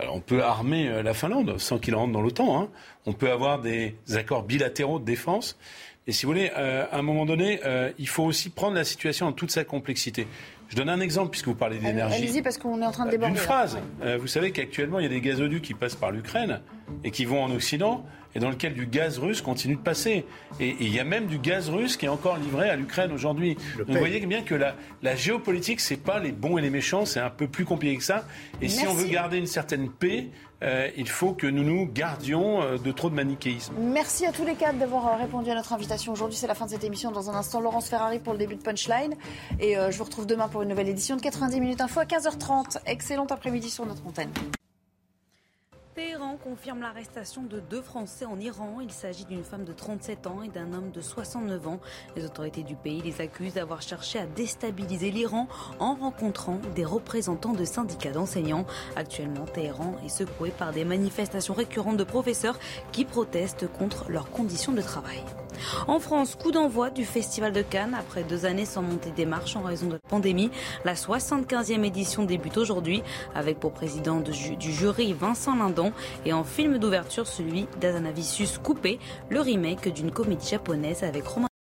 on peut armer euh, la Finlande sans qu'il rentre dans l'OTAN. Hein. On peut avoir des accords bilatéraux de défense. Et si vous voulez, euh, à un moment donné, euh, il faut aussi prendre la situation en toute sa complexité. Je donne un exemple puisque vous parlez d'énergie. Allez-y parce qu'on est en train de déborder. Une phrase. vous savez qu'actuellement, il y a des gazoducs qui passent par l'Ukraine et qui vont en Occident et dans lequel du gaz russe continue de passer. Et il y a même du gaz russe qui est encore livré à l'Ukraine aujourd'hui. vous voyez bien que la, la géopolitique, c'est pas les bons et les méchants, c'est un peu plus compliqué que ça. Et si on veut garder une certaine paix, euh, il faut que nous nous gardions euh, de trop de manichéisme. Merci à tous les quatre d'avoir euh, répondu à notre invitation. Aujourd'hui, c'est la fin de cette émission. Dans un instant, Laurence Ferrari pour le début de Punchline. Et je vous retrouve demain pour une nouvelle édition de 90 minutes info à 15h30. Excellent après-midi sur notre antenne. Téhéran confirme l'arrestation de deux Français en Iran. Il s'agit d'une femme de 37 ans et d'un homme de 69 ans. Les autorités du pays les accusent d'avoir cherché à déstabiliser l'Iran en rencontrant des représentants de syndicats d'enseignants. Actuellement, Téhéran est secoué par des manifestations récurrentes de professeurs qui protestent contre leurs conditions de travail. En France, coup d'envoi du Festival de Cannes après deux années sans monter des marches en raison de la pandémie. La 75e édition débute aujourd'hui avec pour président du jury Vincent Lindon et en film d'ouverture celui d'Azanavicius Coupé, le remake d'une comédie japonaise avec Romain